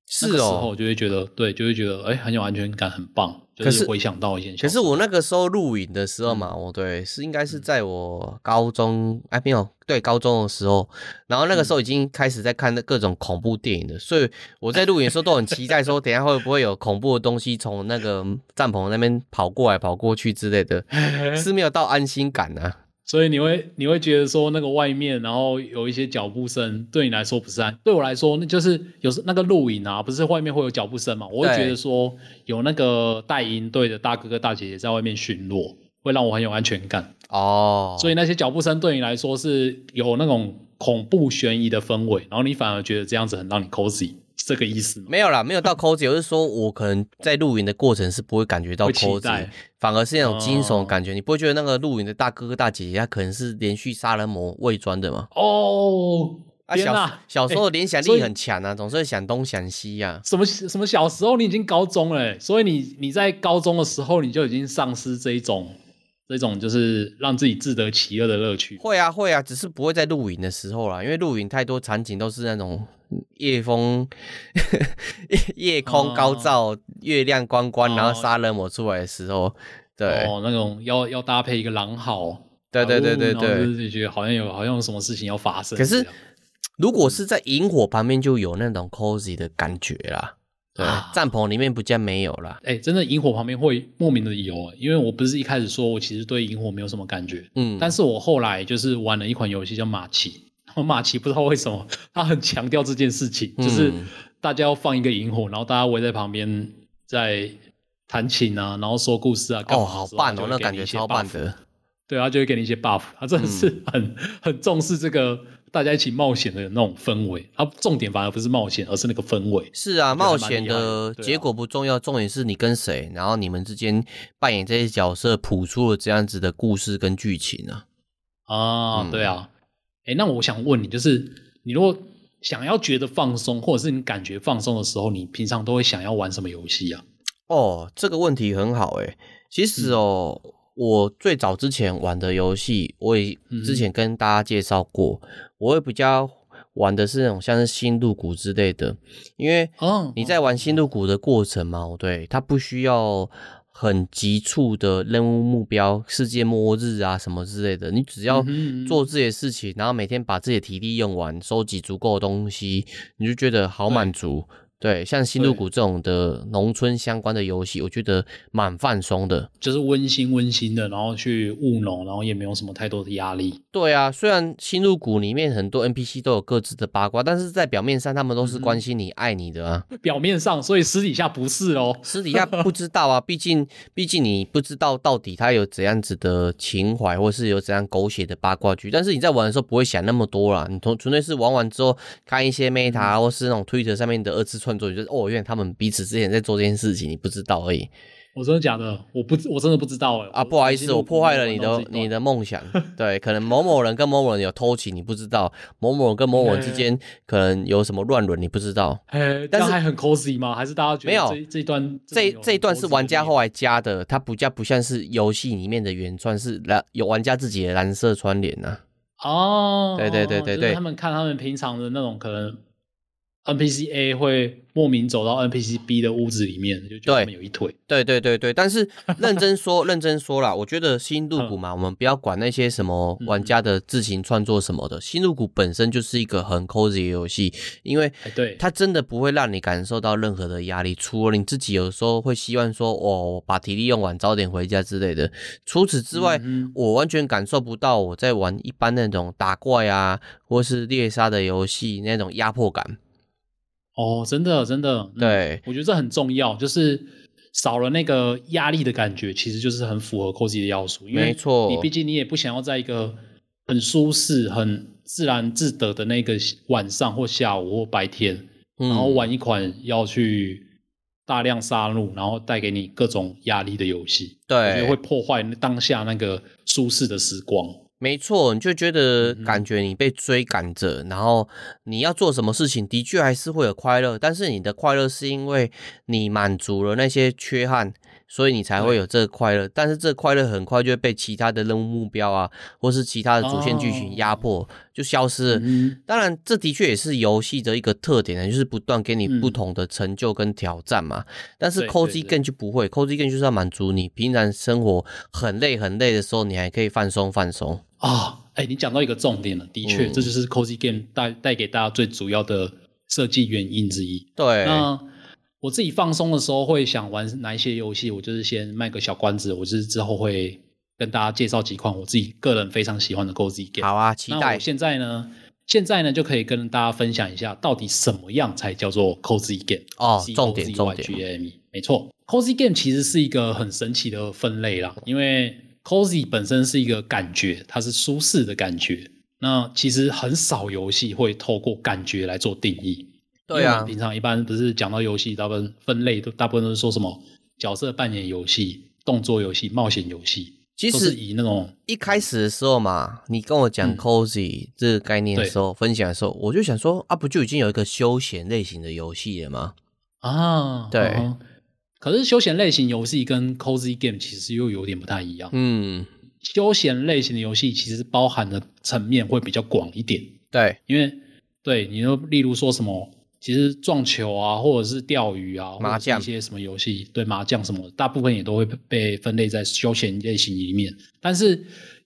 Speaker 2: 是哦，那个时候就会觉得，对，就会觉得，哎，很有安全感，很棒。就是回想到一件事，
Speaker 3: 可是我那个时候录影的时候嘛，我、嗯、对是应该是在我高中，哎没有，对高中的时候，然后那个时候已经开始在看那各种恐怖电影了，所以我在录影的时候都很期待，说等一下会不会有恐怖的东西从那个帐篷那边跑过来、跑过去之类的，是没有到安心感啊。
Speaker 2: 所以你会你会觉得说那个外面，然后有一些脚步声，对你来说不是安，对我来说那就是有时那个录影啊，不是外面会有脚步声嘛？我会觉得说有那个带营队的大哥哥大姐姐在外面巡逻，会让我很有安全感
Speaker 3: 哦。
Speaker 2: 所以那些脚步声对你来说是有那种恐怖悬疑的氛围，然后你反而觉得这样子很让你 cozy。这个意思吗？
Speaker 3: 没有啦，没有到 cozy，我是说我可能在露营的过程是不会感觉到 cozy，反而是那种惊悚的感觉。哦、你不会觉得那个露营的大哥哥大姐姐他可能是连续杀人魔伪装的吗？
Speaker 2: 哦，
Speaker 3: 啊小小时候联想力很强啊，总是想东想西呀、啊。
Speaker 2: 什么什么小时候你已经高中了，所以你你在高中的时候你就已经丧失这一种。这种就是让自己自得其乐的乐趣。
Speaker 3: 会啊会啊，只是不会在露营的时候啦，因为露营太多场景都是那种夜风、夜空高照、哦、月亮光光，然后杀人魔出来的时候，对，
Speaker 2: 哦，那种要要搭配一个狼嚎，
Speaker 3: 对对对对对，
Speaker 2: 就觉得好像有好像有什么事情要发生。
Speaker 3: 可是如果是在萤火旁边，就有那种 cozy 的感觉啦。对，帐篷里面不见没有了。
Speaker 2: 哎、欸，真的萤火旁边会莫名的有，因为我不是一开始说我其实对萤火没有什么感觉，嗯，但是我后来就是玩了一款游戏叫马奇，然后玛奇不知道为什么他很强调这件事情，嗯、就是大家要放一个萤火，然后大家围在旁边在弹琴啊，然后说故事啊，
Speaker 3: 哦，好棒哦，那感觉超棒的。
Speaker 2: 对，他就会给你一些 buff，他真的是很、嗯、很重视这个。大家一起冒险的那种氛围，它重点反而不是冒险，而是那个氛围。
Speaker 3: 是啊，冒险的结果不重要，重点是你跟谁，然后你们之间扮演这些角色，谱出了这样子的故事跟剧情啊。
Speaker 2: 啊，嗯、对啊。哎，那我想问你，就是你如果想要觉得放松，或者是你感觉放松的时候，你平常都会想要玩什么游戏啊？
Speaker 3: 哦，这个问题很好诶。其实哦。嗯我最早之前玩的游戏，我也之前跟大家介绍过。嗯、我会比较玩的是那种像是新入股之类的，因为你在玩新入股的过程嘛，哦、对，它不需要很急促的任务目标，世界末日啊什么之类的，你只要做这些事情，然后每天把自己的体力用完，收集足够的东西，你就觉得好满足。对，像星露谷这种的农村相关的游戏，我觉得蛮放松的，
Speaker 2: 就是温馨温馨的，然后去务农，然后也没有什么太多的压力。
Speaker 3: 对啊，虽然星露谷里面很多 NPC 都有各自的八卦，但是在表面上他们都是关心你、嗯、爱你的啊。
Speaker 2: 表面上，所以私底下不是哦，
Speaker 3: 私底下不知道啊，毕竟毕竟你不知道到底他有怎样子的情怀，或是有怎样狗血的八卦剧。但是你在玩的时候不会想那么多啦，你从纯粹是玩完之后看一些 Meta、嗯、或是那种 Twitter 上面的二次创作，就是哦，原来他们彼此之前在做这件事情，你不知道而已。
Speaker 2: 我真的假的？我不，我真的不知道哎。
Speaker 3: 啊，不好意思，我破坏了你的你的梦想。对，可能某某人跟某某人有偷情，你不知道；某某人跟某某人之间可能有什么乱伦，你不知道。
Speaker 2: 哎，但是还很 cozy 吗？还是大家觉得没有这一段？
Speaker 3: 这这一段是玩家后来加的，它不加不像是游戏里面的原创，是蓝有玩家自己的蓝色窗帘呐。
Speaker 2: 哦，
Speaker 3: 对对对对对，
Speaker 2: 他们看他们平常的那种可能。NPC A 会莫名走到 NPC B 的屋子里面，就觉得他们有一腿。
Speaker 3: 对对对对，但是认真说，认真说啦，我觉得新入谷嘛，我们不要管那些什么玩家的自行创作什么的，新入谷本身就是一个很 cozy 的游戏，因为对它真的不会让你感受到任何的压力，除了你自己有时候会希望说，哦，把体力用完，早点回家之类的。除此之外，我完全感受不到我在玩一般那种打怪啊，或是猎杀的游戏那种压迫感。
Speaker 2: 哦，真的，真的，
Speaker 3: 对、嗯，
Speaker 2: 我觉得这很重要，就是少了那个压力的感觉，其实就是很符合 cozy 的要素。因为没错，你毕竟你也不想要在一个很舒适、很自然自得的那个晚上或下午或白天，嗯、然后玩一款要去大量杀戮，然后带给你各种压力的游戏，
Speaker 3: 对，
Speaker 2: 我觉得会破坏当下那个舒适的时光。
Speaker 3: 没错，你就觉得感觉你被追赶着，嗯、然后你要做什么事情，的确还是会有快乐，但是你的快乐是因为你满足了那些缺憾，所以你才会有这个快乐。但是这个快乐很快就会被其他的任务目标啊，或是其他的主线剧情压迫，哦、就消失了。嗯、当然，这的确也是游戏的一个特点呢，就是不断给你不同的成就跟挑战嘛。嗯、但是 Cozy Game 就不会，Cozy Game 就是要满足你平常生活很累很累的时候，你还可以放松放松。
Speaker 2: 啊，哎、欸，你讲到一个重点了，的确，嗯、这就是 Cozy Game 带带给大家最主要的设计原因之一。
Speaker 3: 对，
Speaker 2: 那我自己放松的时候会想玩哪一些游戏，我就是先卖个小关子，我就是之后会跟大家介绍几款我自己个人非常喜欢的 Cozy Game。
Speaker 3: 好啊，期待。
Speaker 2: 我现在呢，现在呢就可以跟大家分享一下，到底什么样才叫做 Cozy Game
Speaker 3: 哦，重点重点
Speaker 2: ，G-A-M-E，没错，Cozy Game 其实是一个很神奇的分类啦，因为 Cozy 本身是一个感觉，它是舒适的感觉。那其实很少游戏会透过感觉来做定义。
Speaker 3: 对啊，
Speaker 2: 平常一般不是讲到游戏，大部分分类都大部分都是说什么角色扮演游戏、动作游戏、冒险游戏。
Speaker 3: 其实以那种一开始的时候嘛，你跟我讲 Cozy 这个概念的时候，嗯、分享的时候，我就想说啊，不就已经有一个休闲类型的游戏了吗？
Speaker 2: 啊，
Speaker 3: 对。
Speaker 2: 嗯可是休闲类型游戏跟 cozy game 其实又有点不太一样。
Speaker 3: 嗯，
Speaker 2: 休闲类型的游戏其实包含的层面会比较广一点。
Speaker 3: 对，
Speaker 2: 因为对你说，例如说什么，其实撞球啊，或者是钓鱼啊，麻将一些什么游戏，对麻将什么，大部分也都会被分类在休闲类型里面。但是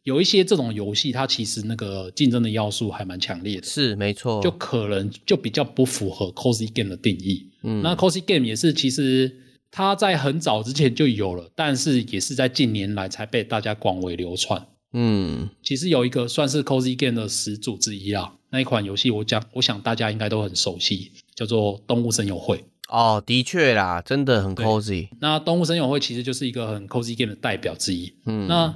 Speaker 2: 有一些这种游戏，它其实那个竞争的要素还蛮强烈的。
Speaker 3: 是，没错。
Speaker 2: 就可能就比较不符合 cozy game 的定义。嗯，那 cozy game 也是其实。它在很早之前就有了，但是也是在近年来才被大家广为流传。
Speaker 3: 嗯，
Speaker 2: 其实有一个算是 cozy game 的始祖之一啦，那一款游戏我讲，我想大家应该都很熟悉，叫做《动物森友会》。
Speaker 3: 哦，的确啦，真的很 cozy。
Speaker 2: 那《动物森友会》其实就是一个很 cozy game 的代表之一。嗯，那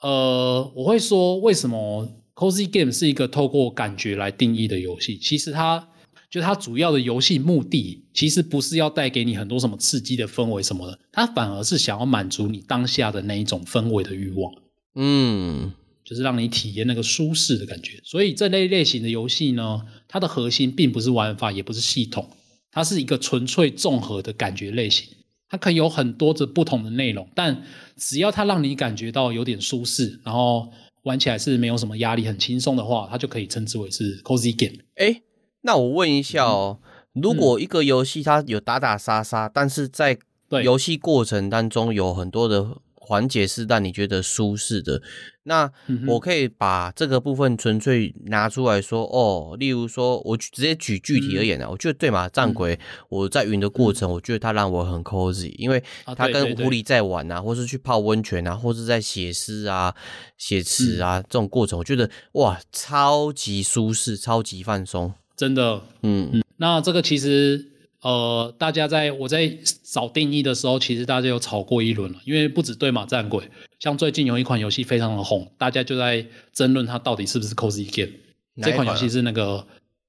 Speaker 2: 呃，我会说为什么 cozy game 是一个透过感觉来定义的游戏？其实它。就它主要的游戏目的，其实不是要带给你很多什么刺激的氛围什么的，它反而是想要满足你当下的那一种氛围的欲望。
Speaker 3: 嗯，
Speaker 2: 就是让你体验那个舒适的感觉。所以这类类型的游戏呢，它的核心并不是玩法，也不是系统，它是一个纯粹综合的感觉类型。它可以有很多的不同的内容，但只要它让你感觉到有点舒适，然后玩起来是没有什么压力，很轻松的话，它就可以称之为是 cozy game。
Speaker 3: 欸那我问一下哦，嗯、如果一个游戏它有打打杀杀，嗯、但是在游戏过程当中有很多的环节是让你觉得舒适的，那我可以把这个部分纯粹拿出来说哦。例如说，我直接举具体而言啊，嗯、我觉得对马战鬼，嗯、我在云的过程，我觉得它让我很 cozy，因为它跟狐狸在玩啊，或是去泡温泉啊，或是在写诗啊、写词啊、嗯、这种过程，我觉得哇，超级舒适，超级放松。
Speaker 2: 真的，
Speaker 3: 嗯嗯，
Speaker 2: 那这个其实，呃，大家在我在找定义的时候，其实大家有吵过一轮了，因为不止对马战鬼，像最近有一款游戏非常的红，大家就在争论它到底是不是 cozy game。这款游戏是那个《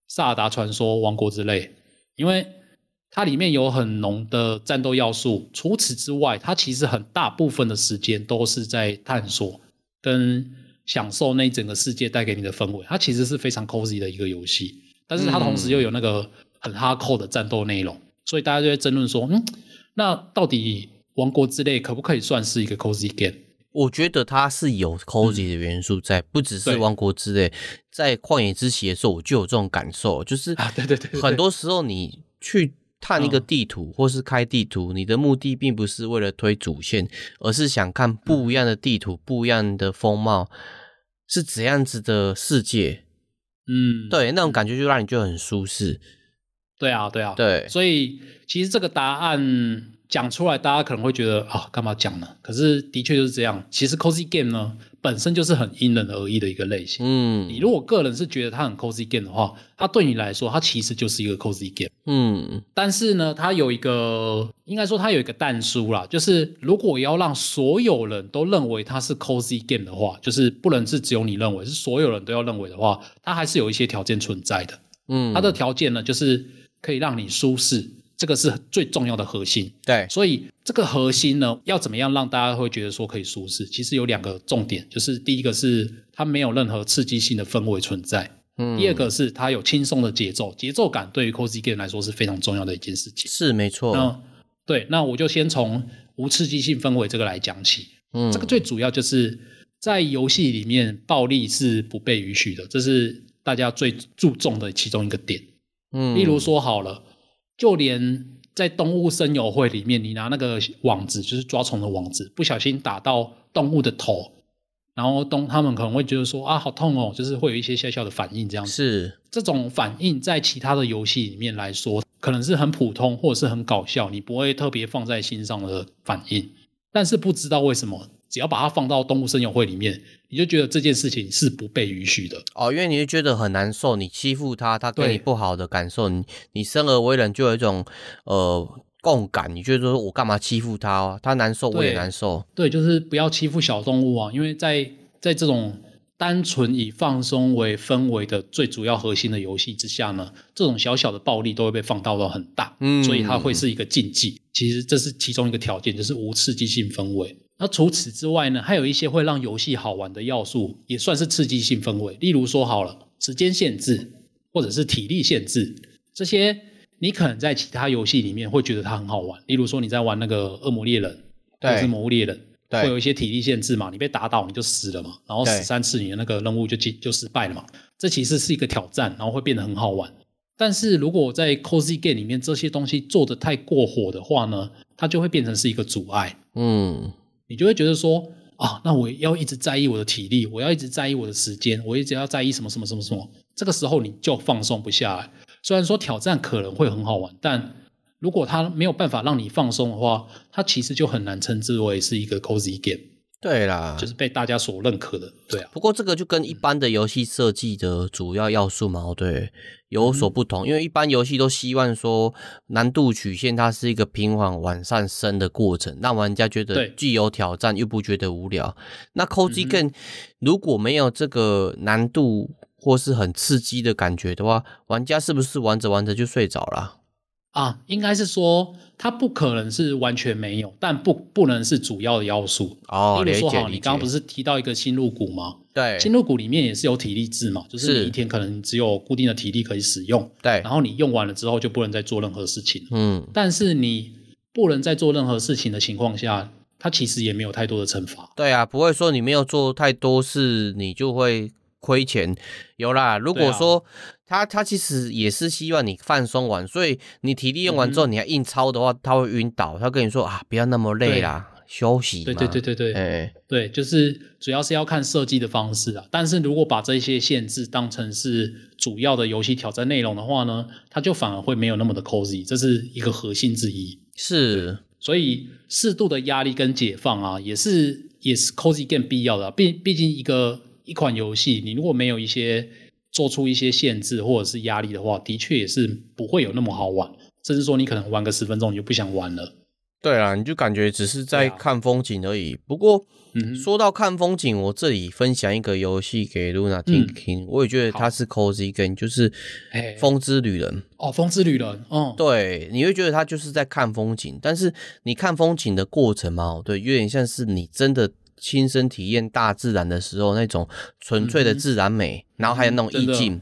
Speaker 2: 萨尔达传说：王国之泪》，因为它里面有很浓的战斗要素。除此之外，它其实很大部分的时间都是在探索跟享受那整个世界带给你的氛围。它其实是非常 cozy 的一个游戏，但是它同时又有那个很 hardcore 的战斗内容，嗯、所以大家就在争论说，嗯，那到底《王国之泪》可不可以算是一个 cozy game？
Speaker 3: 我觉得它是有 cozy 的元素在，嗯、不只是《王国之泪》，在旷野之息的时候，我就有这种感受，就是啊，对对对，很多时候你去。探一个地图，或是开地图，你的目的并不是为了推主线，而是想看不一样的地图、不一样的风貌是怎样子的世界。嗯，对，那种感觉就让你觉得很舒适。
Speaker 2: 对啊，对啊，
Speaker 3: 对。
Speaker 2: 所以其实这个答案讲出来，大家可能会觉得啊，干嘛讲呢？可是的确就是这样。其实 cozy game 呢，本身就是很因人而异的一个类型。嗯，你如果个人是觉得它很 cozy game 的话，它对你来说，它其实就是一个 cozy game。嗯，但是呢，它有一个，应该说它有一个但书啦，就是如果要让所有人都认为它是 cozy game 的话，就是不能是只有你认为，是所有人都要认为的话，它还是有一些条件存在的。嗯，它的条件呢，就是可以让你舒适。这个是最重要的核心，对，所以这个核心呢，要怎么样让大家会觉得说可以舒适？其实有两个重点，就是第一个是它没有任何刺激性的氛围存在，嗯，第二个是它有轻松的节奏，节奏感对于 cozy game 来说是非常重要的一件事情。
Speaker 3: 是没错。
Speaker 2: 那对，那我就先从无刺激性氛围这个来讲起，嗯，这个最主要就是在游戏里面暴力是不被允许的，这是大家最注重的其中一个点，嗯，例如说好了。就连在动物森友会里面，你拿那个网子，就是抓虫的网子，不小心打到动物的头，然后动他们可能会觉得说啊，好痛哦，就是会有一些小小的反应，这样子。是这种反应在其他的游戏里面来说，可能是很普通或者是很搞笑，你不会特别放在心上的反应。但是不知道为什么，只要把它放到动物森友会里面。你就觉得这件事情是不被允许的
Speaker 3: 哦，因为你就觉得很难受，你欺负他，他对你不好的感受，你你生而为人就有一种呃共感，你觉得说我干嘛欺负他哦？他难受我也难受，
Speaker 2: 对，就是不要欺负小动物啊，因为在在这种单纯以放松为氛围的最主要核心的游戏之下呢，这种小小的暴力都会被放大到很大，嗯，所以它会是一个禁忌。其实这是其中一个条件，就是无刺激性氛围。那除此之外呢，还有一些会让游戏好玩的要素，也算是刺激性氛围。例如说好了，时间限制或者是体力限制，这些你可能在其他游戏里面会觉得它很好玩。例如说你在玩那个恶魔猎人，或者是魔物猎人，会有一些体力限制嘛，你被打倒你就死了嘛，然后死三次你的那个任务就就失败了嘛。这其实是一个挑战，然后会变得很好玩。但是如果在 cozy game 里面这些东西做的太过火的话呢，它就会变成是一个阻碍。嗯。你就会觉得说啊，那我要一直在意我的体力，我要一直在意我的时间，我一直要在意什么什么什么什么。这个时候你就放松不下来。虽然说挑战可能会很好玩，但如果它没有办法让你放松的话，它其实就很难称之为是一个 cozy game。
Speaker 3: 对啦，
Speaker 2: 就是被大家所认可的。对啊，
Speaker 3: 不过这个就跟一般的游戏设计的主要要素矛盾，有所不同。嗯、因为一般游戏都希望说难度曲线它是一个平缓往上升的过程，让玩家觉得既有挑战又不觉得无聊。那 cozy game、嗯、如果没有这个难度或是很刺激的感觉的话，玩家是不是玩着玩着就睡着了？
Speaker 2: 啊，应该是说它不可能是完全没有，但不不能是主要的要素。哦，例如说好，你刚刚不是提到一个新入股吗？对，新入股里面也是有体力制嘛，就是你一天可能只有固定的体力可以使用。对，然后你用完了之后就不能再做任何事情。嗯，但是你不能再做任何事情的情况下，它其实也没有太多的惩罚。
Speaker 3: 对啊，不会说你没有做太多事，你就会。亏钱有啦，如果说他他其实也是希望你放松完，所以你体力用完之后，你还硬操的话，他会晕倒。他跟你说啊，不要那么累啦，休息。
Speaker 2: 对对对对对，哎，对，就是主要是要看设计的方式啊。但是如果把这些限制当成是主要的游戏挑战内容的话呢，它就反而会没有那么的 cozy，这是一个核心之一。
Speaker 3: 是，
Speaker 2: 所以适度的压力跟解放啊，也是也是 cozy game 必要的啊。毕毕竟一个。一款游戏，你如果没有一些做出一些限制或者是压力的话，的确也是不会有那么好玩。甚至说，你可能玩个十分钟你就不想玩了。
Speaker 3: 对啊，你就感觉只是在看风景而已。啊、不过，嗯、说到看风景，我这里分享一个游戏给露娜听听。嗯、我也觉得它是 cozy game，就是《风之旅人》
Speaker 2: 哦，《风之旅人》哦，
Speaker 3: 对，你会觉得它就是在看风景，但是你看风景的过程嘛，对，有点像是你真的。亲身体验大自然的时候，那种纯粹的自然美，嗯、然后还有那种意境，嗯、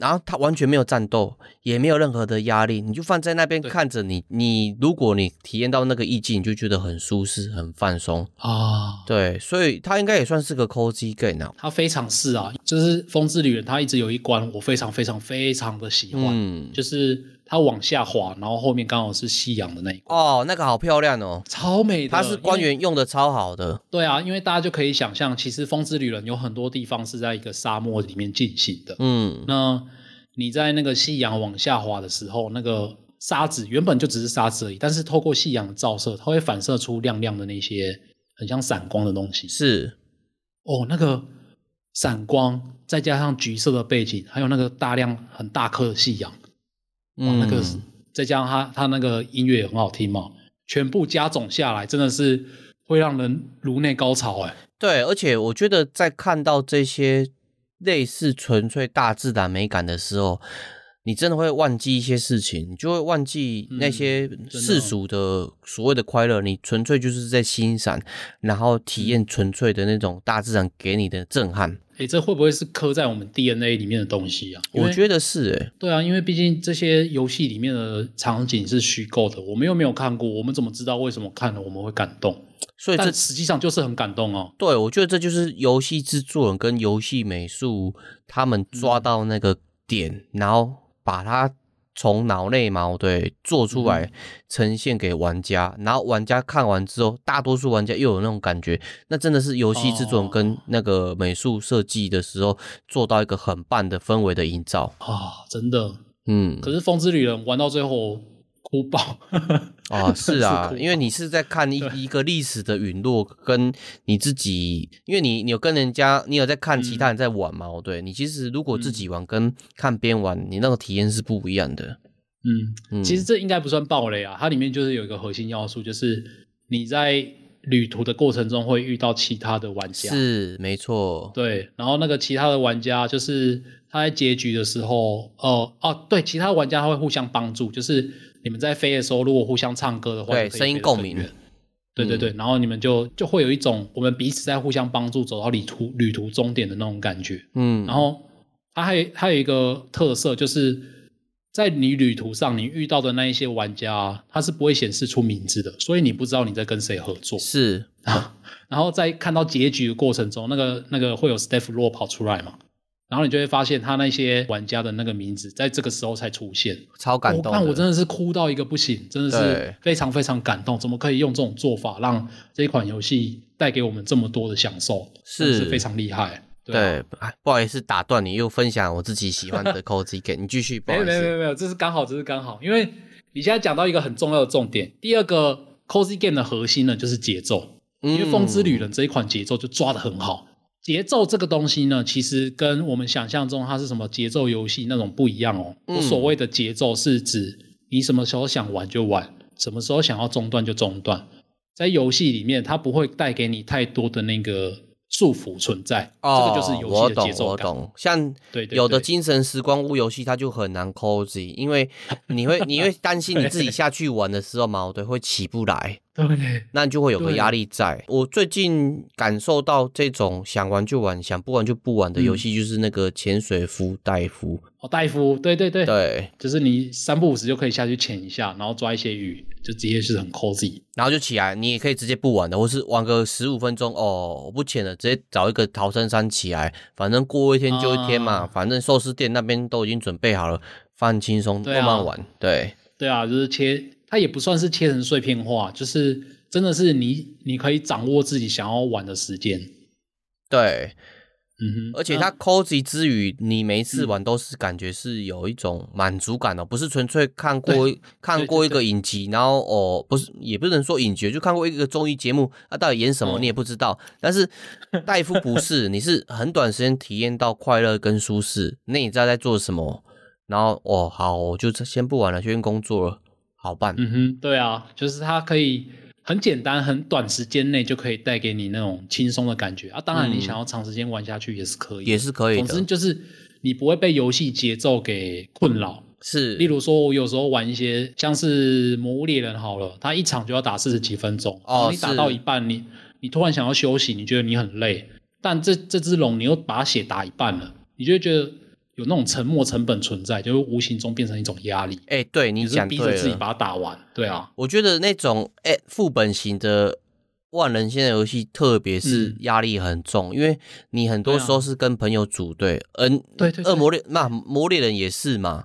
Speaker 3: 然后它完全没有战斗，也没有任何的压力，你就放在那边看着你。你如果你体验到那个意境，你就觉得很舒适、很放松啊。对，所以它应该也算是个 cozy game 啊。
Speaker 2: 它非常是啊，就是《风之旅人》，它一直有一关我非常非常非常的喜欢，嗯、就是。它往下滑，然后后面刚好是夕阳的那一块
Speaker 3: 哦，那个好漂亮哦，
Speaker 2: 超美的。
Speaker 3: 它是官员用的超好的。
Speaker 2: 对啊，因为大家就可以想象，其实《风之旅人》有很多地方是在一个沙漠里面进行的。嗯，那你在那个夕阳往下滑的时候，那个沙子原本就只是沙子而已，但是透过夕阳的照射，它会反射出亮亮的那些很像闪光的东西。
Speaker 3: 是，
Speaker 2: 哦，那个闪光再加上橘色的背景，还有那个大量很大颗的夕阳。嗯，那个再加上他他那个音乐也很好听嘛，全部加总下来，真的是会让人颅内高潮哎。
Speaker 3: 对，而且我觉得在看到这些类似纯粹大自然美感的时候，你真的会忘记一些事情，你就会忘记那些世俗的所谓的快乐，你纯粹就是在欣赏，然后体验纯粹的那种大自然给你的震撼。
Speaker 2: 诶，这会不会是刻在我们 DNA 里面的东西啊？
Speaker 3: 我觉得是诶。
Speaker 2: 对啊，因为毕竟这些游戏里面的场景是虚构的，我们又没有看过，我们怎么知道为什么看了我们会感动？所以这实际上就是很感动哦。
Speaker 3: 对，我觉得这就是游戏制作人跟游戏美术他们抓到那个点，嗯、然后把它。从脑内毛，对，做出来呈现给玩家，嗯、然后玩家看完之后，大多数玩家又有那种感觉，那真的是游戏制作人跟那个美术设计的时候做到一个很棒的氛围的营造
Speaker 2: 啊，真的，嗯。可是《风之旅人》玩到最后。哭爆
Speaker 3: 啊！是啊，因为你是在看一一个历史的陨落，跟你自己，因为你你有跟人家，你有在看其他人在玩嘛？对，你其实如果自己玩跟看别人玩，你那个体验是不一样的。
Speaker 2: 嗯，其实这应该不算暴雷啊，它里面就是有一个核心要素，就是你在旅途的过程中会遇到其他的玩家，
Speaker 3: 是没错。
Speaker 2: 对，然后那个其他的玩家就是他在结局的时候，哦哦，对，其他玩家他会互相帮助，就是。你们在飞的时候，如果互相唱歌的话，
Speaker 3: 对，声音共鸣，
Speaker 2: 对对对，嗯、然后你们就就会有一种我们彼此在互相帮助，走到旅途旅途终点的那种感觉。嗯，然后它还它有一个特色，就是在你旅途上你遇到的那一些玩家，他是不会显示出名字的，所以你不知道你在跟谁合作。
Speaker 3: 是
Speaker 2: 啊，然后在看到结局的过程中，那个那个会有 Staff Roll 跑出来嘛？然后你就会发现，他那些玩家的那个名字，在这个时候才出现，
Speaker 3: 超感动。
Speaker 2: 但我真的是哭到一个不行，真的是非常非常感动。怎么可以用这种做法，让这一款游戏带给我们这么多的享受？是，是非常厉害。对，
Speaker 3: 对，不好意思打断你，又分享我自己喜欢的 cozy game，你继续。没有
Speaker 2: 没有没有没有，这是刚好，这是刚好，因为你现在讲到一个很重要的重点。第二个 cozy game 的核心呢，就是节奏，因为《风之旅人》这一款节奏就抓得很好。节奏这个东西呢，其实跟我们想象中它是什么节奏游戏那种不一样哦。我所谓的节奏是指你什么时候想玩就玩，什么时候想要中断就中断。在游戏里面，它不会带给你太多的那个束缚存在。哦，这个就是游戏的节奏感。
Speaker 3: 我懂，我懂。像有的精神时光屋游戏，它就很难 cozy，因为你会你会担心你自己下去玩的时候嘛，对，会起不来。对，那就会有个压力在。我最近感受到这种想玩就玩，想不玩就不玩的游戏，就是那个潜水夫戴夫。
Speaker 2: 哦，戴夫，对对对，
Speaker 3: 对，
Speaker 2: 就是你三不五时就可以下去潜一下，然后抓一些鱼，就直接是很 cozy，
Speaker 3: 然后就起来。你也可以直接不玩的，或是玩个十五分钟哦，我不潜了，直接找一个逃生山起来，反正过一天就一天嘛，啊、反正寿司店那边都已经准备好了，放轻松慢慢玩。对，
Speaker 2: 对啊，就是切。它也不算是切成碎片化，就是真的是你你可以掌握自己想要玩的时间。
Speaker 3: 对，嗯哼，而且它 cozy 之余，你每一次玩都是感觉是有一种满足感的，哦，嗯、不是纯粹看过看过一个影集，然后哦，不是也不能说影集，就看过一个综艺节目，它到底演什么你也不知道。嗯、但是戴夫不是，你是很短时间体验到快乐跟舒适，那你知道在做什么？然后哦，好，我就先不玩了，先工作了。好办。
Speaker 2: 嗯哼，对啊，就是它可以很简单、很短时间内就可以带给你那种轻松的感觉啊。当然，你想要长时间玩下去也是可以，
Speaker 3: 也是可以。
Speaker 2: 总之就是你不会被游戏节奏给困扰。
Speaker 3: 是，
Speaker 2: 例如说，我有时候玩一些像是《魔物猎人》好了，它一场就要打四十几分钟，哦，你打到一半，你你突然想要休息，你觉得你很累，但这这只龙你又把它血打一半了，你就会觉得有那种沉没成本存在，就会无形中变成一种压力。
Speaker 3: 哎、欸，对你讲
Speaker 2: 逼着自己把它打完，对啊，
Speaker 3: 我觉得那种哎副本型的万人线的游戏，特别是压力很重，嗯，因为你很多时候是跟朋友组队，嗯，
Speaker 2: 对对，
Speaker 3: 恶魔猎那魔猎人也是嘛。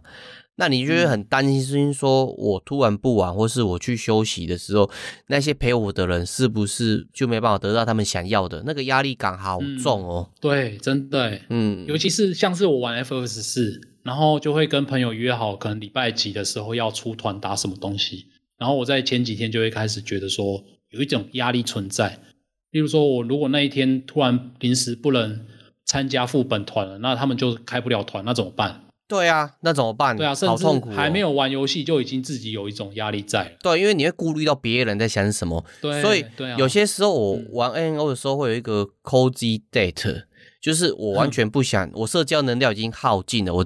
Speaker 3: 那你就会很担心，说我突然不玩，或是我去休息的时候，那些陪我的人是不是就没办法得到他们想要的？那个压力感好重哦。
Speaker 2: 嗯、对，真的，嗯，尤其是像是我玩 FF14，然后就会跟朋友约好，可能礼拜几的时候要出团打什么东西，然后我在前几天就会开始觉得说有一种压力存在。例如说，我如果那一天突然临时不能参加副本团了，那他们就开不了团，那怎么办？
Speaker 3: 对啊，那怎么办？
Speaker 2: 对啊，甚至还没有玩游戏就已经自己有一种压力在了。
Speaker 3: 对，因为你会顾虑到别人在想什么。
Speaker 2: 对，
Speaker 3: 所以有些时候我玩 MMO 的时候会有一个 cozy date，就是我完全不想，我社交能量已经耗尽了，我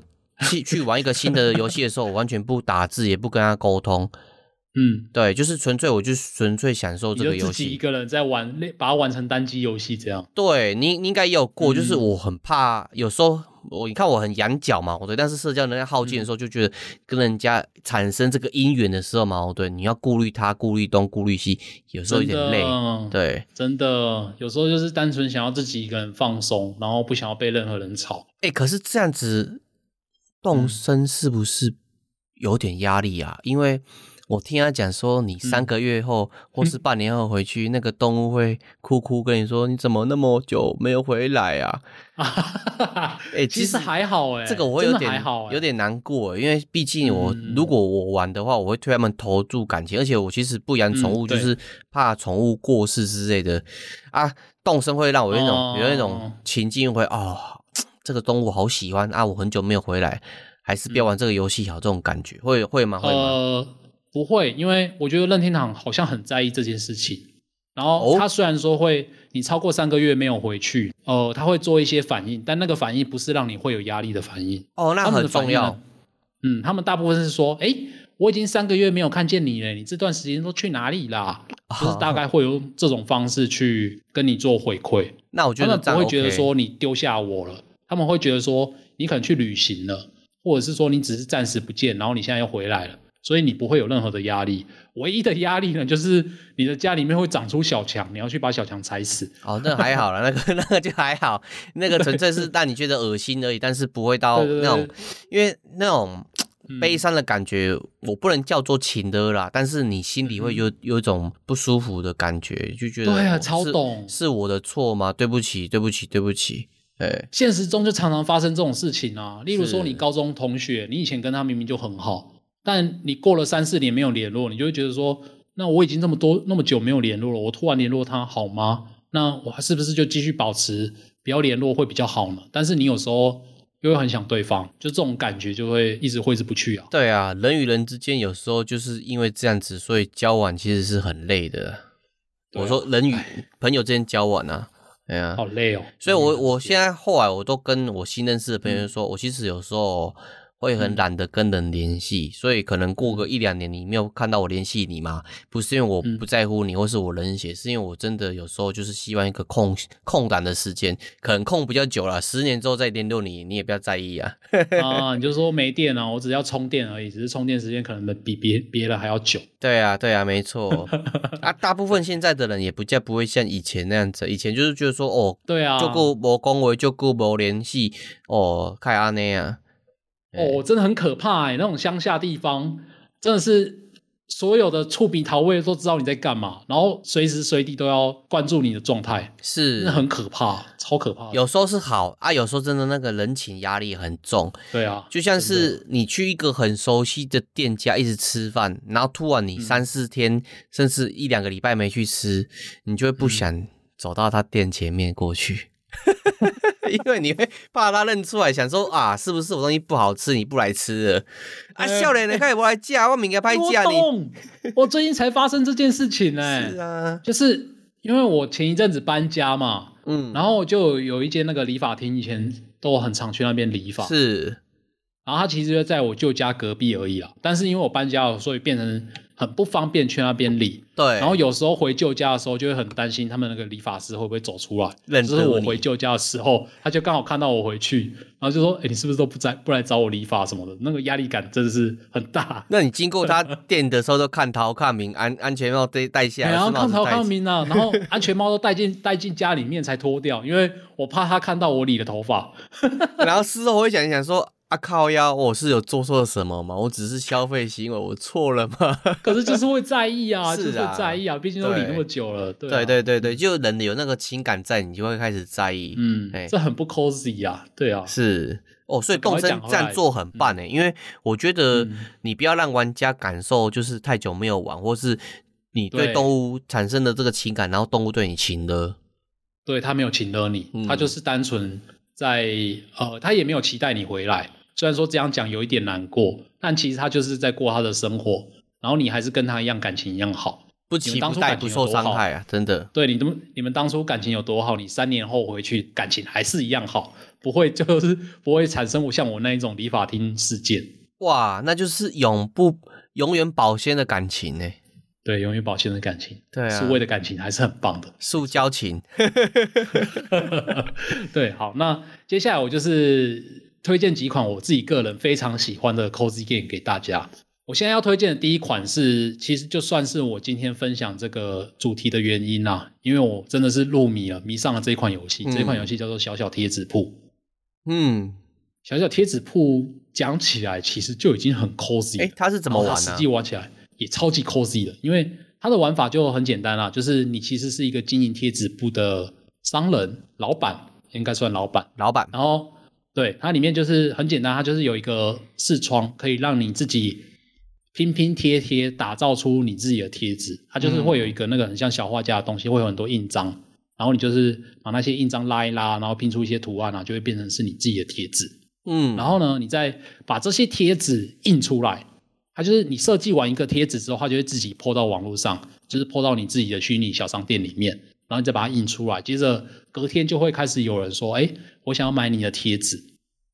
Speaker 3: 去去玩一个新的游戏的时候，我完全不打字，也不跟他沟通。
Speaker 2: 嗯，
Speaker 3: 对，就是纯粹，我就纯粹享受这个游戏。
Speaker 2: 就自己一个人在玩，把它玩成单机游戏这样。
Speaker 3: 对，你你应该也有过，就是我很怕，有时候我你看我很养脚嘛，对，但是社交能量耗尽的时候，就觉得跟人家产生这个姻缘的时候嘛，对，你要顾虑他，顾虑东，顾虑西，有时候有点累。对，
Speaker 2: 真的，有时候就是单纯想要自己一个人放松，然后不想要被任何人吵。
Speaker 3: 哎，可是这样子动身是不是有点压力啊？因为我听他讲说，你三个月后、嗯、或是半年后回去，嗯、那个动物会哭哭跟你说：“你怎么那么久没有回来啊？”
Speaker 2: 哎、欸，其实还好哎，
Speaker 3: 这个我会有点有点难过，因为毕竟我、嗯、如果我玩的话，我会对他们投注感情，而且我其实不养宠物，就是怕宠物过世之类的、嗯、啊。动身会让我有那种、哦、有那种情境会哦，这个动物好喜欢啊，我很久没有回来，还是不要玩这个游戏好，这种感觉会会吗？会吗？呃
Speaker 2: 不会，因为我觉得任天堂好像很在意这件事情。然后他虽然说会，你超过三个月没有回去，哦、呃，他会做一些反应，但那个反应不是让你会有压力的反应。
Speaker 3: 哦，那很重要。
Speaker 2: 嗯，他们大部分是说，哎，我已经三个月没有看见你了，你这段时间都去哪里啦？就是大概会用这种方式去跟你做回馈。
Speaker 3: 那我觉得
Speaker 2: 他们不会觉得说你丢下我了，他们会觉得说你可能去旅行了，或者是说你只是暂时不见，然后你现在又回来了。所以你不会有任何的压力，唯一的压力呢，就是你的家里面会长出小强，你要去把小强踩死。
Speaker 3: 哦，那还好了，那个那个就还好，那个纯粹是让你觉得恶心而已，但是不会到那种，因为那种悲伤的感觉，我不能叫做情的啦，但是你心里会有有一种不舒服的感觉，就觉得
Speaker 2: 对啊，超懂，
Speaker 3: 是我的错吗？对不起，对不起，对不起。对，
Speaker 2: 现实中就常常发生这种事情啊，例如说你高中同学，你以前跟他明明就很好。但你过了三四年没有联络，你就会觉得说，那我已经这么多那么久没有联络了，我突然联络他好吗？那我是不是就继续保持不要联络会比较好呢？但是你有时候又会很想对方，就这种感觉就会一直挥之不去啊。
Speaker 3: 对啊，人与人之间有时候就是因为这样子，所以交往其实是很累的。啊、我说人与朋友之间交往啊，哎呀，
Speaker 2: 好累哦。
Speaker 3: 所以我我现在后来我都跟我新认识的朋友说，嗯、我其实有时候。会很懒得跟人联系，所以可能过个一两年你没有看到我联系你嘛？不是因为我不在乎你，或是我冷血，是因为我真的有时候就是希望一个空空档的时间，可能空比较久了，十年之后再联络你，你也不要在意啊。
Speaker 2: 啊，你就说没电了，我只要充电而已，只是充电时间可能比别别的还要久。
Speaker 3: 对啊，对啊，没错。啊，大部分现在的人也不叫不会像以前那样子，以前就是觉得说哦，
Speaker 2: 对啊，
Speaker 3: 就顾无恭维，就顾无联系，哦，开安内啊。
Speaker 2: 哦，真的很可怕哎！那种乡下地方，真的是所有的触鼻桃味都知道你在干嘛，然后随时随地都要关注你的状态，
Speaker 3: 是，
Speaker 2: 那很可怕，超可怕。
Speaker 3: 有时候是好啊，有时候真的那个人情压力很重。
Speaker 2: 对啊，
Speaker 3: 就像是你去一个很熟悉的店家一直吃饭，然后突然你三四天、嗯、甚至一两个礼拜没去吃，你就会不想走到他店前面过去。因为你会怕他认出来，想说啊，是不是我东西不好吃，你不来吃了？啊，笑脸，你看我来嫁，我明天拍嫁你。
Speaker 2: 我最近才发生这件事情呢、欸。是啊，就是因为我前一阵子搬家嘛，嗯，然后就有一间那个理发厅，以前都很常去那边理发。
Speaker 3: 是，
Speaker 2: 然后他其实就在我舅家隔壁而已啦，但是因为我搬家了，所以变成。很不方便去那边理，
Speaker 3: 对。
Speaker 2: 然后有时候回旧家的时候，就会很担心他们那个理发师会不会走出来。
Speaker 3: 认
Speaker 2: 就是我回旧家的时候，他就刚好看到我回去，然后就说：“哎，你是不是都不在，不来找我理发什么的？”那个压力感真的是很大。
Speaker 3: 那你经过他店的时候，都看头看明，安安全帽戴戴下来，
Speaker 2: 然后看头看明啊，然后安全帽都戴进 戴进家里面才脱掉，因为我怕他看到我理的头发。
Speaker 3: 然后事后我会想一想说。啊靠腰，我是有做错什么吗？我只是消费行为，我错了吗？
Speaker 2: 可是就是会在意啊，
Speaker 3: 是啊，
Speaker 2: 就是会在意啊，毕竟都理那么久了。对，
Speaker 3: 对对对对，就人有那个情感在，你就会开始在意。
Speaker 2: 嗯，哎，这很不 cozy 啊，对啊，
Speaker 3: 是哦，所以动森这样做很棒哎，因为我觉得你不要让玩家感受就是太久没有玩，或是你对动物产生的这个情感，然后动物对你情勒，
Speaker 2: 对，他没有情勒你，他就是单纯在呃，他也没有期待你回来。虽然说这样讲有一点难过，但其实他就是在过他的生活，然后你还是跟他一样感情一样好，
Speaker 3: 不期不待，不受伤害啊！真的，
Speaker 2: 对，你们你们当初感情有多好，你三年后回去感情还是一样好，不会就是不会产生像我那一种理发厅事件。
Speaker 3: 哇，那就是永不永远保鲜的感情呢？
Speaker 2: 对，永远保鲜的感情，
Speaker 3: 对啊，
Speaker 2: 数位的感情还是很棒的，
Speaker 3: 塑胶情。
Speaker 2: 对，好，那接下来我就是。推荐几款我自己个人非常喜欢的 cozy game 给大家。我现在要推荐的第一款是，其实就算是我今天分享这个主题的原因啦，因为我真的是入迷了，迷上了这一款游戏。嗯、这款游戏叫做小小贴纸铺。
Speaker 3: 嗯，
Speaker 2: 小小贴纸铺讲起来其实就已经很 cozy 了。哎，
Speaker 3: 它是怎么玩呢？
Speaker 2: 实际玩起来也超级 cozy 的，因为它的玩法就很简单啦，就是你其实是一个经营贴纸铺的商人、老板，应该算老板，
Speaker 3: 老板，
Speaker 2: 然后。对，它里面就是很简单，它就是有一个视窗，可以让你自己拼拼贴贴，打造出你自己的贴纸。它就是会有一个那个很像小画家的东西，会有很多印章，然后你就是把那些印章拉一拉，然后拼出一些图案啊，就会变成是你自己的贴纸。嗯，然后呢，你再把这些贴纸印出来，它就是你设计完一个贴纸之后，它就会自己 po 到网络上，就是 po 到你自己的虚拟小商店里面。然后你再把它印出来，接着隔天就会开始有人说：“哎，我想要买你的贴纸。”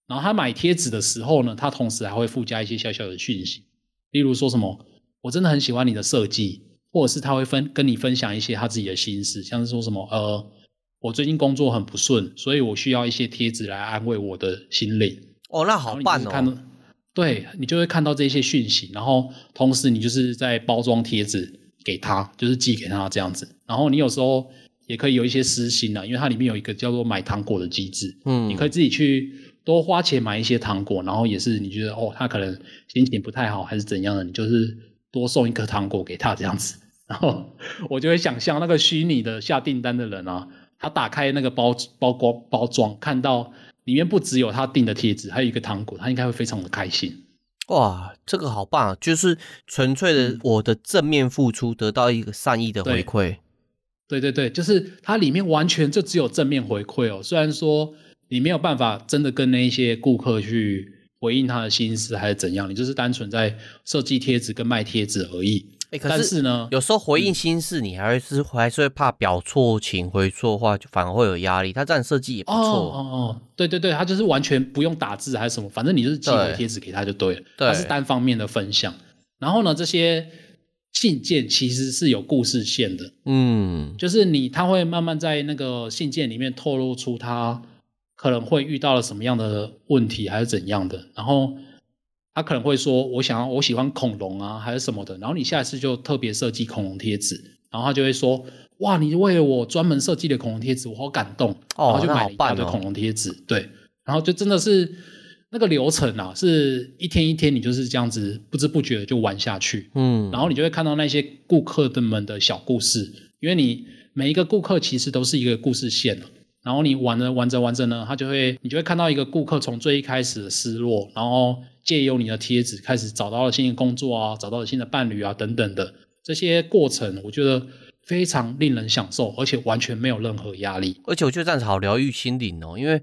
Speaker 2: 然后他买贴纸的时候呢，他同时还会附加一些小小的讯息，例如说什么“我真的很喜欢你的设计”，或者是他会分跟你分享一些他自己的心事，像是说什么“呃，我最近工作很不顺，所以我需要一些贴纸来安慰我的心灵。”
Speaker 3: 哦，那好棒哦！
Speaker 2: 看，对，你就会看到这些讯息，然后同时你就是在包装贴纸给他，就是寄给他这样子。然后你有时候。也可以有一些私心的，因为它里面有一个叫做买糖果的机制，嗯，你可以自己去多花钱买一些糖果，然后也是你觉得哦，他可能心情不太好还是怎样的，你就是多送一颗糖果给他这样子，然后我就会想象那个虚拟的下订单的人啊，他打开那个包包包包装，看到里面不只有他订的贴纸，还有一个糖果，他应该会非常的开心。
Speaker 3: 哇，这个好棒啊，就是纯粹的我的正面付出得到一个善意的回馈。
Speaker 2: 对对对，就是它里面完全就只有正面回馈哦。虽然说你没有办法真的跟那一些顾客去回应他的心思还是怎样，你就是单纯在设计贴纸跟卖贴纸而已。哎，可是，但是呢，
Speaker 3: 有时候回应心事，你还是还是会怕表错情、回错话，就反而会有压力。他这样设计也不错。
Speaker 2: 哦哦哦，对对对，他就是完全不用打字还是什么，反正你就是寄个贴纸给他就对了。对，他是单方面的分享。然后呢，这些。信件其实是有故事线的，嗯，就是你他会慢慢在那个信件里面透露出他可能会遇到了什么样的问题，还是怎样的，然后他可能会说，我想要我喜欢恐龙啊，还是什么的，然后你下一次就特别设计恐龙贴纸，然后他就会说，哇，你为了我专门设计的恐龙贴纸，我好感动，哦，然后就买了一大堆恐龙贴纸，对，然后就真的是。那个流程啊，是一天一天，你就是这样子不知不觉的就玩下去，嗯，然后你就会看到那些顾客的们的小故事，因为你每一个顾客其实都是一个故事线，然后你玩着玩着玩着呢，他就会，你就会看到一个顾客从最一开始的失落，然后借由你的贴纸开始找到了新的工作啊，找到了新的伴侣啊等等的。这些过程，我觉得非常令人享受，而且完全没有任何压力。
Speaker 3: 而且我觉得这样子好疗愈心灵哦，因为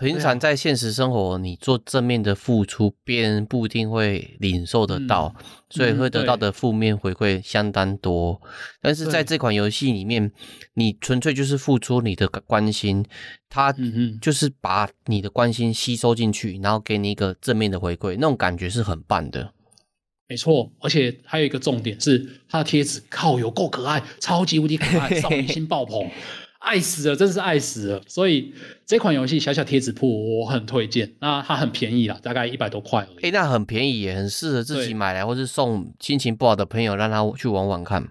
Speaker 3: 平常在现实生活，你做正面的付出，别人不一定会领受得到，嗯、所以会得到的负面回馈相当多。嗯、但是在这款游戏里面，你纯粹就是付出你的关心，他就是把你的关心吸收进去，然后给你一个正面的回馈，那种感觉是很棒的。
Speaker 2: 没错，而且还有一个重点是，它的贴纸靠有够可爱，超级无敌可爱，少女心爆棚。爱死了，真是爱死了！所以这款游戏小小贴纸铺我很推荐。那它很便宜啦，大概一百多块而已。
Speaker 3: 哎，那很便宜也很适合自己买来，或是送心情不好的朋友，让他去玩玩看。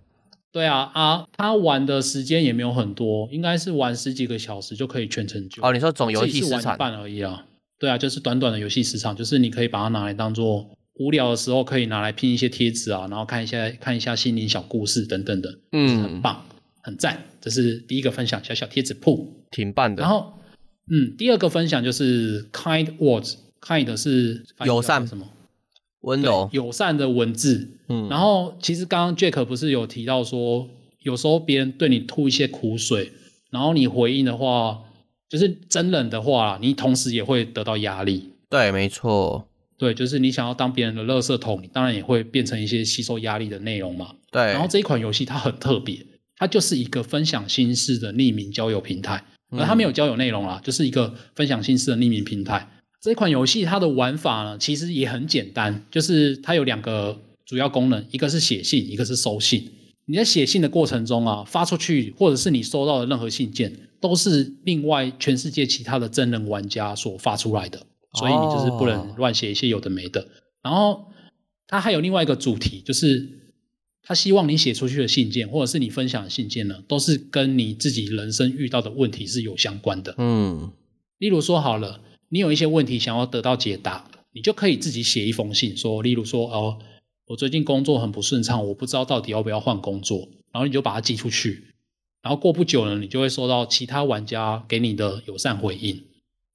Speaker 2: 对啊啊，他玩的时间也没有很多，应该是玩十几个小时就可以全成就。
Speaker 3: 哦，你说总游戏时长？
Speaker 2: 玩一半而已啊。对啊，就是短短的游戏时长，就是你可以把它拿来当做无聊的时候可以拿来拼一些贴纸啊，然后看一下看一下心灵小故事等等的，嗯，很棒。很赞，这是第一个分享，小小贴纸铺，
Speaker 3: 挺棒的。
Speaker 2: 然后，嗯，第二个分享就是 kind words，kind 是
Speaker 3: 友善什么？温柔
Speaker 2: 友善的文字。嗯，然后其实刚刚 Jack 不是有提到说，有时候别人对你吐一些苦水，然后你回应的话，就是真冷的话，你同时也会得到压力。
Speaker 3: 对，没错。
Speaker 2: 对，就是你想要当别人的垃圾桶，你当然也会变成一些吸收压力的内容嘛。
Speaker 3: 对。
Speaker 2: 然后这一款游戏它很特别。它就是一个分享心事的匿名交友平台，而它没有交友内容啦，就是一个分享心事的匿名平台。这款游戏它的玩法呢，其实也很简单，就是它有两个主要功能，一个是写信，一个是收信。你在写信的过程中啊，发出去或者是你收到的任何信件，都是另外全世界其他的真人玩家所发出来的，所以你就是不能乱写一些有的没的。然后它还有另外一个主题，就是。他希望你写出去的信件，或者是你分享的信件呢，都是跟你自己人生遇到的问题是有相关的。嗯，例如说好了，你有一些问题想要得到解答，你就可以自己写一封信，说，例如说，哦，我最近工作很不顺畅，我不知道到底要不要换工作，然后你就把它寄出去，然后过不久呢，你就会收到其他玩家给你的友善回应，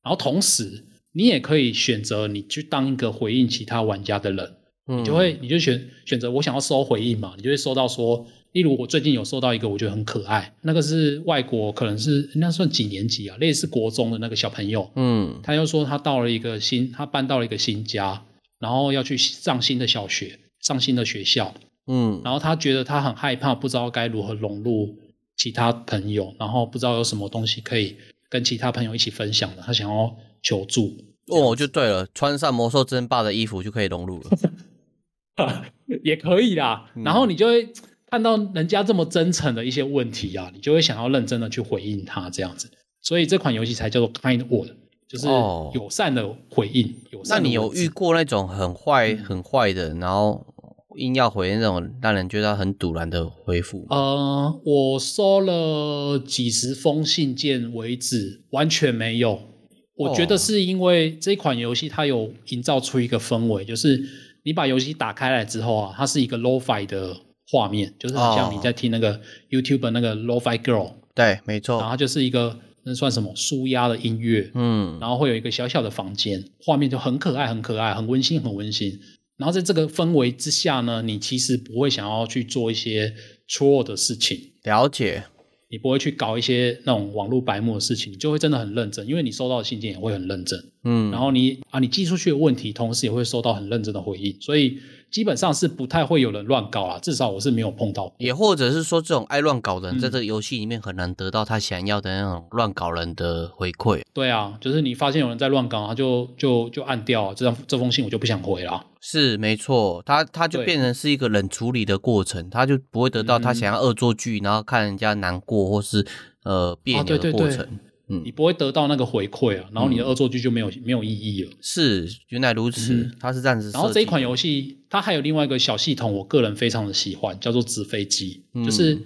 Speaker 2: 然后同时你也可以选择你去当一个回应其他玩家的人。你就会，你就选选择我想要收回应嘛，你就会收到说，例如我最近有收到一个我觉得很可爱，那个是外国，可能是那算几年级啊，类似国中的那个小朋友，嗯，他又说他到了一个新，他搬到了一个新家，然后要去上新的小学，上新的学校，嗯，然后他觉得他很害怕，不知道该如何融入其他朋友，然后不知道有什么东西可以跟其他朋友一起分享的，他想要求助。
Speaker 3: 哦，就对了，穿上魔兽争霸的衣服就可以融入了。
Speaker 2: 也可以啦，然后你就会看到人家这么真诚的一些问题啊，你就会想要认真的去回应他这样子，所以这款游戏才叫做 Kind Word，就是友善的回应。哦、友善。那
Speaker 3: 你有遇过那种很坏、很坏的，然后硬要回应那种让人觉得很堵然的回复？
Speaker 2: 呃，我收了几十封信件为止，完全没有。我觉得是因为这款游戏它有营造出一个氛围，就是。你把游戏打开来之后啊，它是一个 Lo-Fi 的画面，就是很像你在听那个 YouTube 那个 Lo-Fi Girl。
Speaker 3: 对，没错。
Speaker 2: 然后它就是一个那算什么舒压的音乐，嗯，然后会有一个小小的房间，画面就很可爱，很可爱，很温馨，很温馨。然后在这个氛围之下呢，你其实不会想要去做一些错的事情。
Speaker 3: 了解。
Speaker 2: 你不会去搞一些那种网络白目的事情，你就会真的很认真，因为你收到的信件也会很认真，嗯，然后你啊，你寄出去的问题，同时也会收到很认真的回应，所以基本上是不太会有人乱搞啦，至少我是没有碰到。
Speaker 3: 也或者是说，这种爱乱搞的人，在这个游戏里面很难得到他想要的那种乱搞人的回馈。
Speaker 2: 对啊，就是你发现有人在乱搞，他就就就按掉这张这封信，我就不想回了。
Speaker 3: 是没错，他他就变成是一个冷处理的过程，他就不会得到他想要恶作剧，然后看人家难过或是呃别扭的过程。
Speaker 2: 嗯，你不会得到那个回馈啊，然后你的恶作剧就没有没有意义了。
Speaker 3: 是，原来如此，它是这样子。
Speaker 2: 然后这一款游戏它还有另外一个小系统，我个人非常的喜欢，叫做纸飞机。就是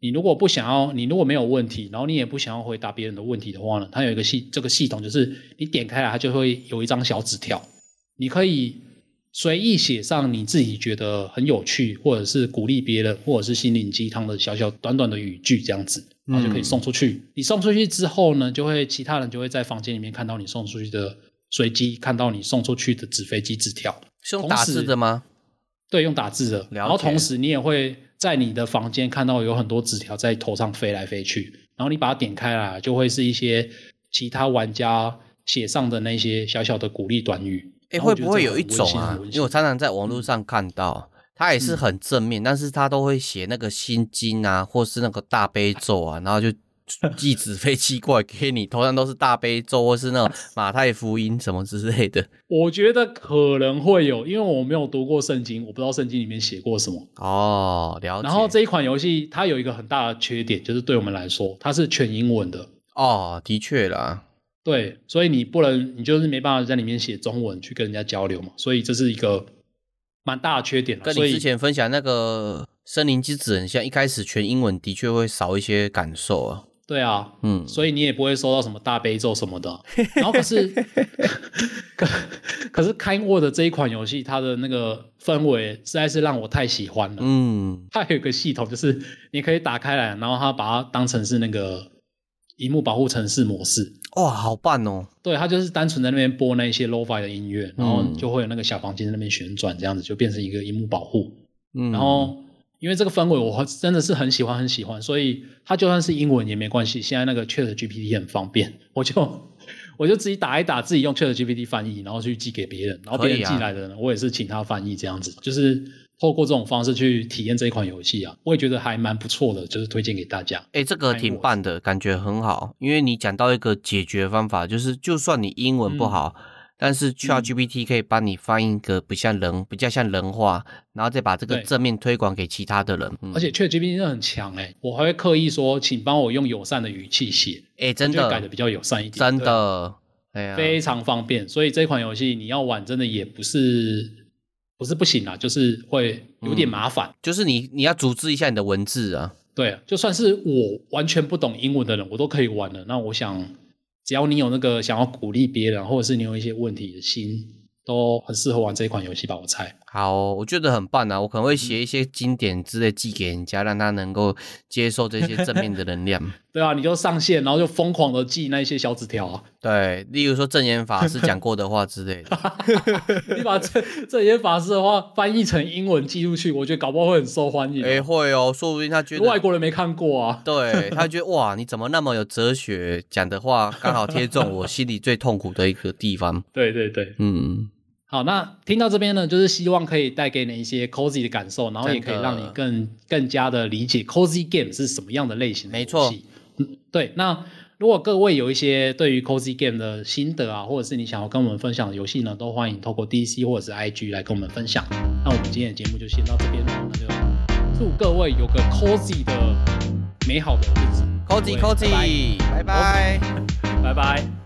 Speaker 2: 你如果不想要，你如果没有问题，然后你也不想要回答别人的问题的话呢，它有一个系这个系统，就是你点开来，它就会有一张小纸条，你可以。随意写上你自己觉得很有趣，或者是鼓励别人，或者是心灵鸡汤的小小短短的语句，这样子，然后就可以送出去。嗯、你送出去之后呢，就会其他人就会在房间里面看到你送出去的随机，看到你送出去的纸飞机纸条。
Speaker 3: 是用打字的吗？
Speaker 2: 对，用打字的。然后同时你也会在你的房间看到有很多纸条在头上飞来飞去，然后你把它点开来，就会是一些其他玩家写上的那些小小的鼓励短语。
Speaker 3: 哎，会不会有一种啊？因为我常常在网络上看到，他也是很正面，嗯、但是他都会写那个心经啊，或是那个大悲咒啊，然后就。寄纸飞机过来给你，头上都是大悲咒，或是那种 马太福音什么之类的。
Speaker 2: 我觉得可能会有，因为我没有读过圣经，我不知道圣经里面写过什么。
Speaker 3: 哦，了解。
Speaker 2: 然后这一款游戏它有一个很大的缺点，就是对我们来说，它是全英文的。
Speaker 3: 哦，的确啦。
Speaker 2: 对，所以你不能，你就是没办法在里面写中文去跟人家交流嘛，所以这是一个蛮大的缺点。
Speaker 3: 跟你之前分享那个森林之子很像，一开始全英文的确会少一些感受啊。
Speaker 2: 对啊，嗯，所以你也不会收到什么大悲咒什么的。然后可是，可可是 KindWorld 这一款游戏，它的那个氛围实在是让我太喜欢了。嗯，它有一个系统，就是你可以打开来，然后它把它当成是那个荧幕保护城市模式。
Speaker 3: 哇，好棒哦！
Speaker 2: 对，它就是单纯在那边播那些 Lo-Fi 的音乐，然后就会有那个小房间在那边旋转，这样子就变成一个荧幕保护。嗯，然后。因为这个氛围我真的是很喜欢很喜欢，所以它就算是英文也没关系。现在那个 Chat GPT 很方便，我就我就自己打一打，自己用 Chat GPT 翻译，然后去寄给别人，然后别人寄来的呢，我也是请他翻译这样子，就是透过这种方式去体验这一款游戏啊，我也觉得还蛮不错的，就是推荐给大家。
Speaker 3: 哎，这个挺棒的，感觉很好，因为你讲到一个解决方法，就是就算你英文不好。嗯但是 ChatGPT 可以帮你翻译一个不像人，比较像人话，然后再把这个正面推广给其他的人。
Speaker 2: 而且 ChatGPT 真的很强哎，我还会刻意说，请帮我用友善的语气写，
Speaker 3: 哎，真的
Speaker 2: 改的比较友善一点，
Speaker 3: 真的，哎呀，
Speaker 2: 非常方便。所以这款游戏你要玩，真的也不是不是不行啊，就是会有点麻烦，
Speaker 3: 就是你你要组织一下你的文字啊。
Speaker 2: 对，就算是我完全不懂英文的人，我都可以玩的。那我想。只要你有那个想要鼓励别人，或者是你有一些问题的心，都很适合玩这一款游戏吧？我猜。
Speaker 3: 好，我觉得很棒啊！我可能会写一些经典之类寄给人家，让他能够接受这些正面的能量。
Speaker 2: 对啊，你就上线，然后就疯狂的寄那些小纸条啊。
Speaker 3: 对，例如说正言法师讲过的话之类的。
Speaker 2: 你把正正言法师的话翻译成英文寄出去，我觉得搞不好会很受欢迎。
Speaker 3: 哎、欸，会哦，说不定他觉得
Speaker 2: 外国人没看过啊。
Speaker 3: 对，他觉得哇，你怎么那么有哲学，讲的话刚好贴中我心里最痛苦的一个地方。
Speaker 2: 对对对，嗯。好，那听到这边呢，就是希望可以带给你一些 cozy 的感受，然后也可以让你更更加的理解 cozy game 是什么样的类型的游戏。没错，嗯，对。那如果各位有一些对于 cozy game 的心得啊，或者是你想要跟我们分享的游戏呢，都欢迎透过 DC 或者是 IG 来跟我们分享。那我们今天的节目就先到这边了，那就祝各位有个 cozy 的美好的日子。
Speaker 3: cozy cozy，拜拜，拜拜。